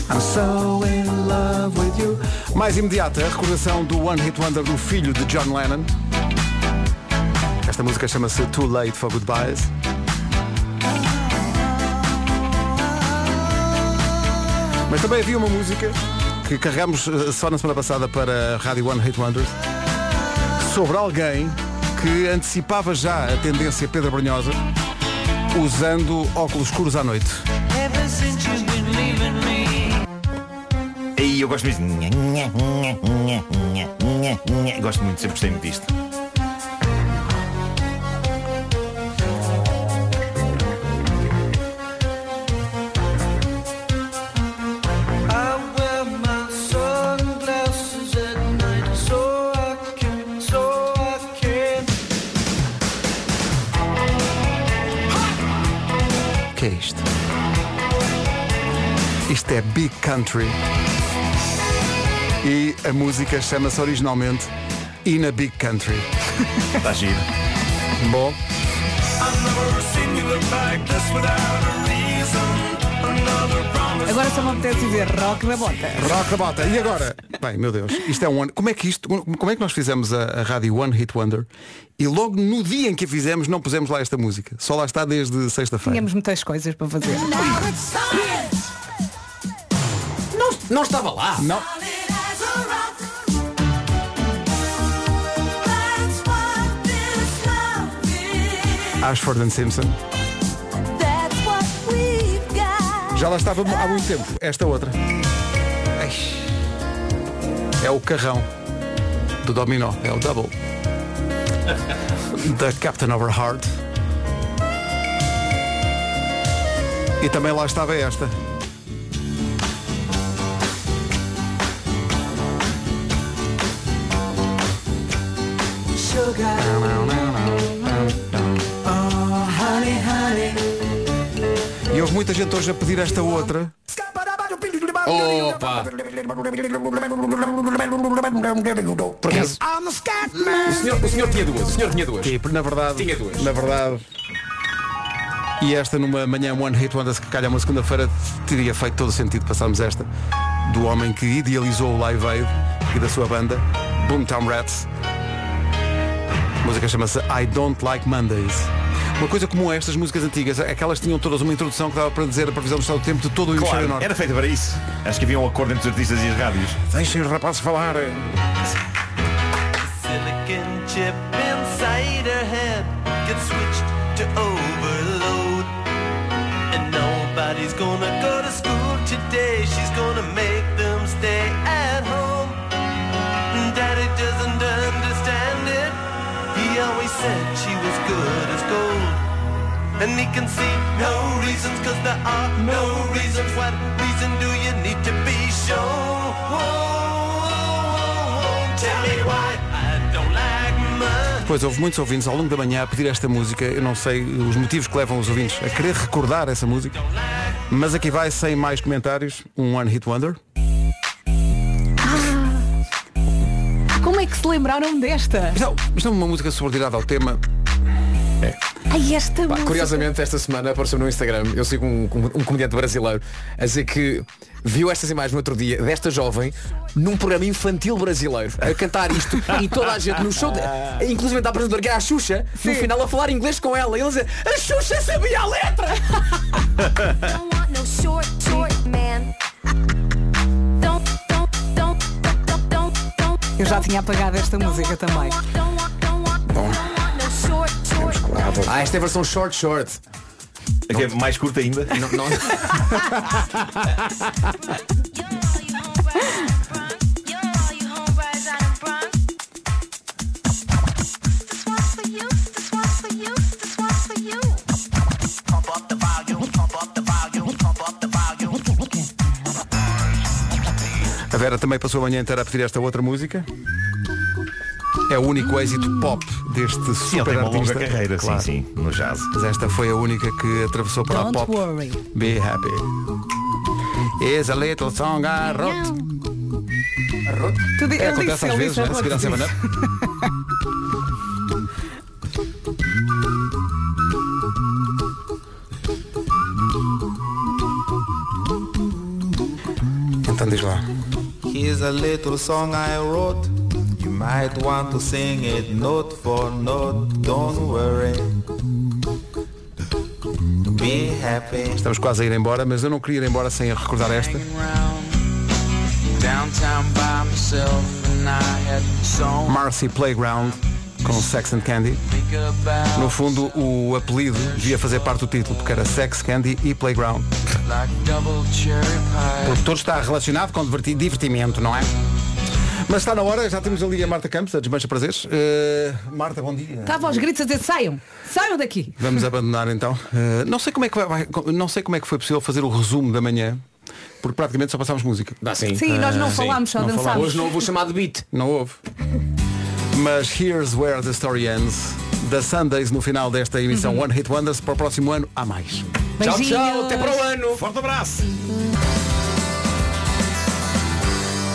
I'm so in love with you. Mais imediata, a recordação do One Hit Wonder do filho de John Lennon. Esta música chama-se Too Late for Goodbyes. Mas também havia uma música que carregamos eh, só na semana passada para a Rádio One Hit Wonders sobre alguém que antecipava já a tendência Pedro Brunhosa usando óculos escuros à noite. E eu gosto mesmo. Gosto muito, sempre gostei muito disto. Big Country. E a música chama-se originalmente In a Big Country. Está giro. Bom, Agora só me apetece dizer rock da bota. rock a bota. E agora? Bem, meu Deus, isto é um ano. Como é que isto, como é que nós fizemos a, a rádio One Hit Wonder e logo no dia em que a fizemos não pusemos lá esta música? Só lá está desde sexta-feira. Tínhamos muitas coisas para fazer. Não, estava lá. Não. Ashford and Simpson. Já lá estava há muito tempo. Esta outra. É o carrão do Dominó. É o Double. The Captain of Her Heart. E também lá estava esta. E houve muita gente hoje a pedir esta outra. Opa! Por acaso, o senhor, o senhor tinha duas. O senhor tinha duas. Que, na verdade, Tinha duas. na verdade. E esta numa manhã One Hit Wonder, se calhar uma segunda-feira teria feito todo o sentido passarmos esta do homem que idealizou o Live Aid e da sua banda, Boomtown Rats. A música chama-se I Don't Like Mondays. Uma coisa como estas músicas antigas, é que elas tinham todas uma introdução que dava para dizer a previsão do estado do tempo de todo o hemisfério Claro, norte. era feita para isso. Acho que havia um acordo entre os artistas e as rádios. Deixem os rapazes falar. Nobody's gonna go to school today. She's gonna make them stay And he can see no reasons, cause there are no reasons. What reason do you need to be shown? Tell me why I don't like money. Depois houve muitos ouvintes ao longo da manhã a pedir esta música. Eu não sei os motivos que levam os ouvintes a querer recordar essa música. Mas aqui vai, sem mais comentários, um One Hit Wonder. Como é que se lembraram desta? Isto é- isto é uma música subordinada ao tema. Ai, esta Pá, música. curiosamente, esta semana apareceu no Instagram, eu sigo um, um comediante brasileiro, a dizer que viu estas imagens no outro dia desta jovem num programa infantil brasileiro a cantar isto e toda a gente no show, de, inclusive a apresentadora que era a Xuxa, no Sim. final a falar inglês com ela e ele a dizer a Xuxa sabia a letra! No. Eu já tinha apagado esta música também. no short, short. Ah, esta é a versão short short. É que é mais curta ainda. Não, não. A Vera também passou a manhã inteira a pedir esta outra música. É o único êxito pop deste Sim, ele super tem uma longa artista. carreira, Claro. sim, sim, no jazz. Mas esta foi a única que atravessou para a Don't pop. worry. Be happy. Is a little song I wrote. Tudo, É, ele acontece disse, às ele vezes, disse, né? ele Seguir a semana. Então diz lá. Here's a little song I wrote. Might want to sing it note for note. Don't worry. Be happy. Estamos quase a ir embora, mas eu não queria ir embora sem recordar esta. Marcy Playground com Sex and Candy. No fundo, o apelido devia fazer parte do título, porque era Sex, Candy e Playground. Porque todo está relacionado com diverti- divertimento, não é? Mas está na hora, já temos ali a Marta Campos, a Desmancha Prazeres. Eh, Marta, bom dia. Estava aos gritos a dizer saiam, saiam daqui. Vamos abandonar então. Eh, não sei como é que vai, vai- não sei como é que foi possível fazer o resumo da manhã, porque praticamente só passámos música. Dá sim. Sim, nós não Ah, falámos, só não dançámos. falámos. Hoje não houve o chamado beat. Não houve. Mas here's where the story ends. Da Sundays no final desta emissão One Hit Wonders. Para o próximo ano há mais. Tchau, Beijinhos. tchau, até para o ano. Forte abraço!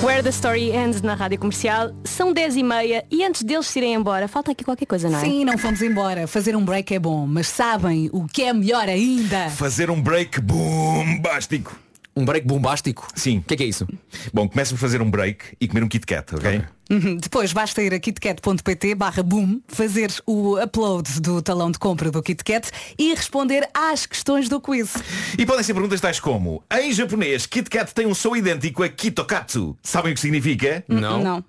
Where the Story Ends na Rádio Comercial. São 10 e meia e antes deles se irem embora, falta aqui qualquer coisa, não é? Sim, não fomos embora. Fazer um break é bom, mas sabem o que é melhor ainda? Fazer um break bombástico. Um break bombástico? Sim. O que é que é isso? Bom, começa por fazer um break e comer um Kit Kat, ok? Uhum. Depois basta ir a kitkat.pt barra boom, fazer o upload do talão de compra do KitKat e responder às questões do quiz. E podem ser perguntas tais como Em japonês, Kit Kat tem um som idêntico a Kitokatsu Sabem o que significa? Não. Não.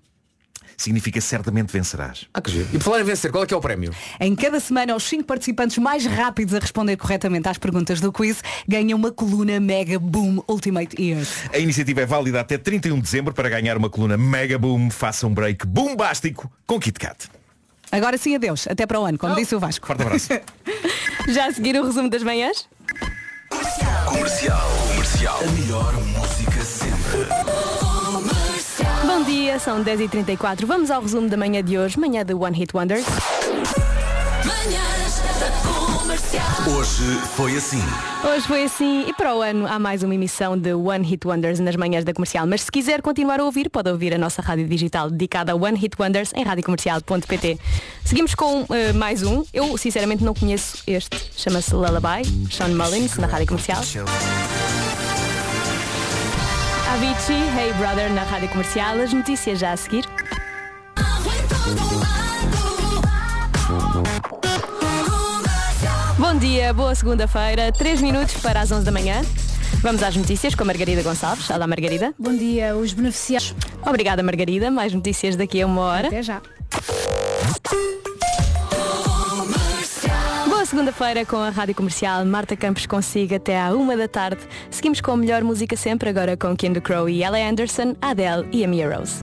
Significa certamente vencerás Ah, que giro. E por falar em vencer, qual é que é o prémio? Em cada semana, os cinco participantes mais rápidos a responder corretamente às perguntas do quiz ganham uma coluna Mega Boom Ultimate Ears. A iniciativa é válida até 31 de dezembro Para ganhar uma coluna Mega Boom Faça um break bombástico com Kit Kat Agora sim, adeus. Até para o ano, como disse o Vasco. Forte abraço Já a seguir o resumo das manhãs? Comercial. Comercial. A melhor música dia, são 10h34. Vamos ao resumo da manhã de hoje, manhã de One Hit Comercial. Hoje foi assim. Hoje foi assim e para o ano há mais uma emissão de One Hit Wonders nas manhãs da comercial. Mas se quiser continuar a ouvir, pode ouvir a nossa rádio digital dedicada a One Hit Wonders em radiocomercial.pt. Seguimos com eh, mais um. Eu sinceramente não conheço este. Chama-se Lullaby, Sean Mullins, na rádio comercial. Avicii, Hey Brother, na rádio comercial. As notícias já a seguir. Bom dia, boa segunda-feira, 3 minutos para as 11 da manhã. Vamos às notícias com a Margarida Gonçalves. Olá, Margarida. Bom dia, os beneficiários. Obrigada, Margarida. Mais notícias daqui a uma hora. Até já. Segunda-feira com a Rádio Comercial. Marta Campos consigo até à uma da tarde. Seguimos com a melhor música sempre, agora com Kim Crow e Ella Anderson, Adele e a Mia Rose.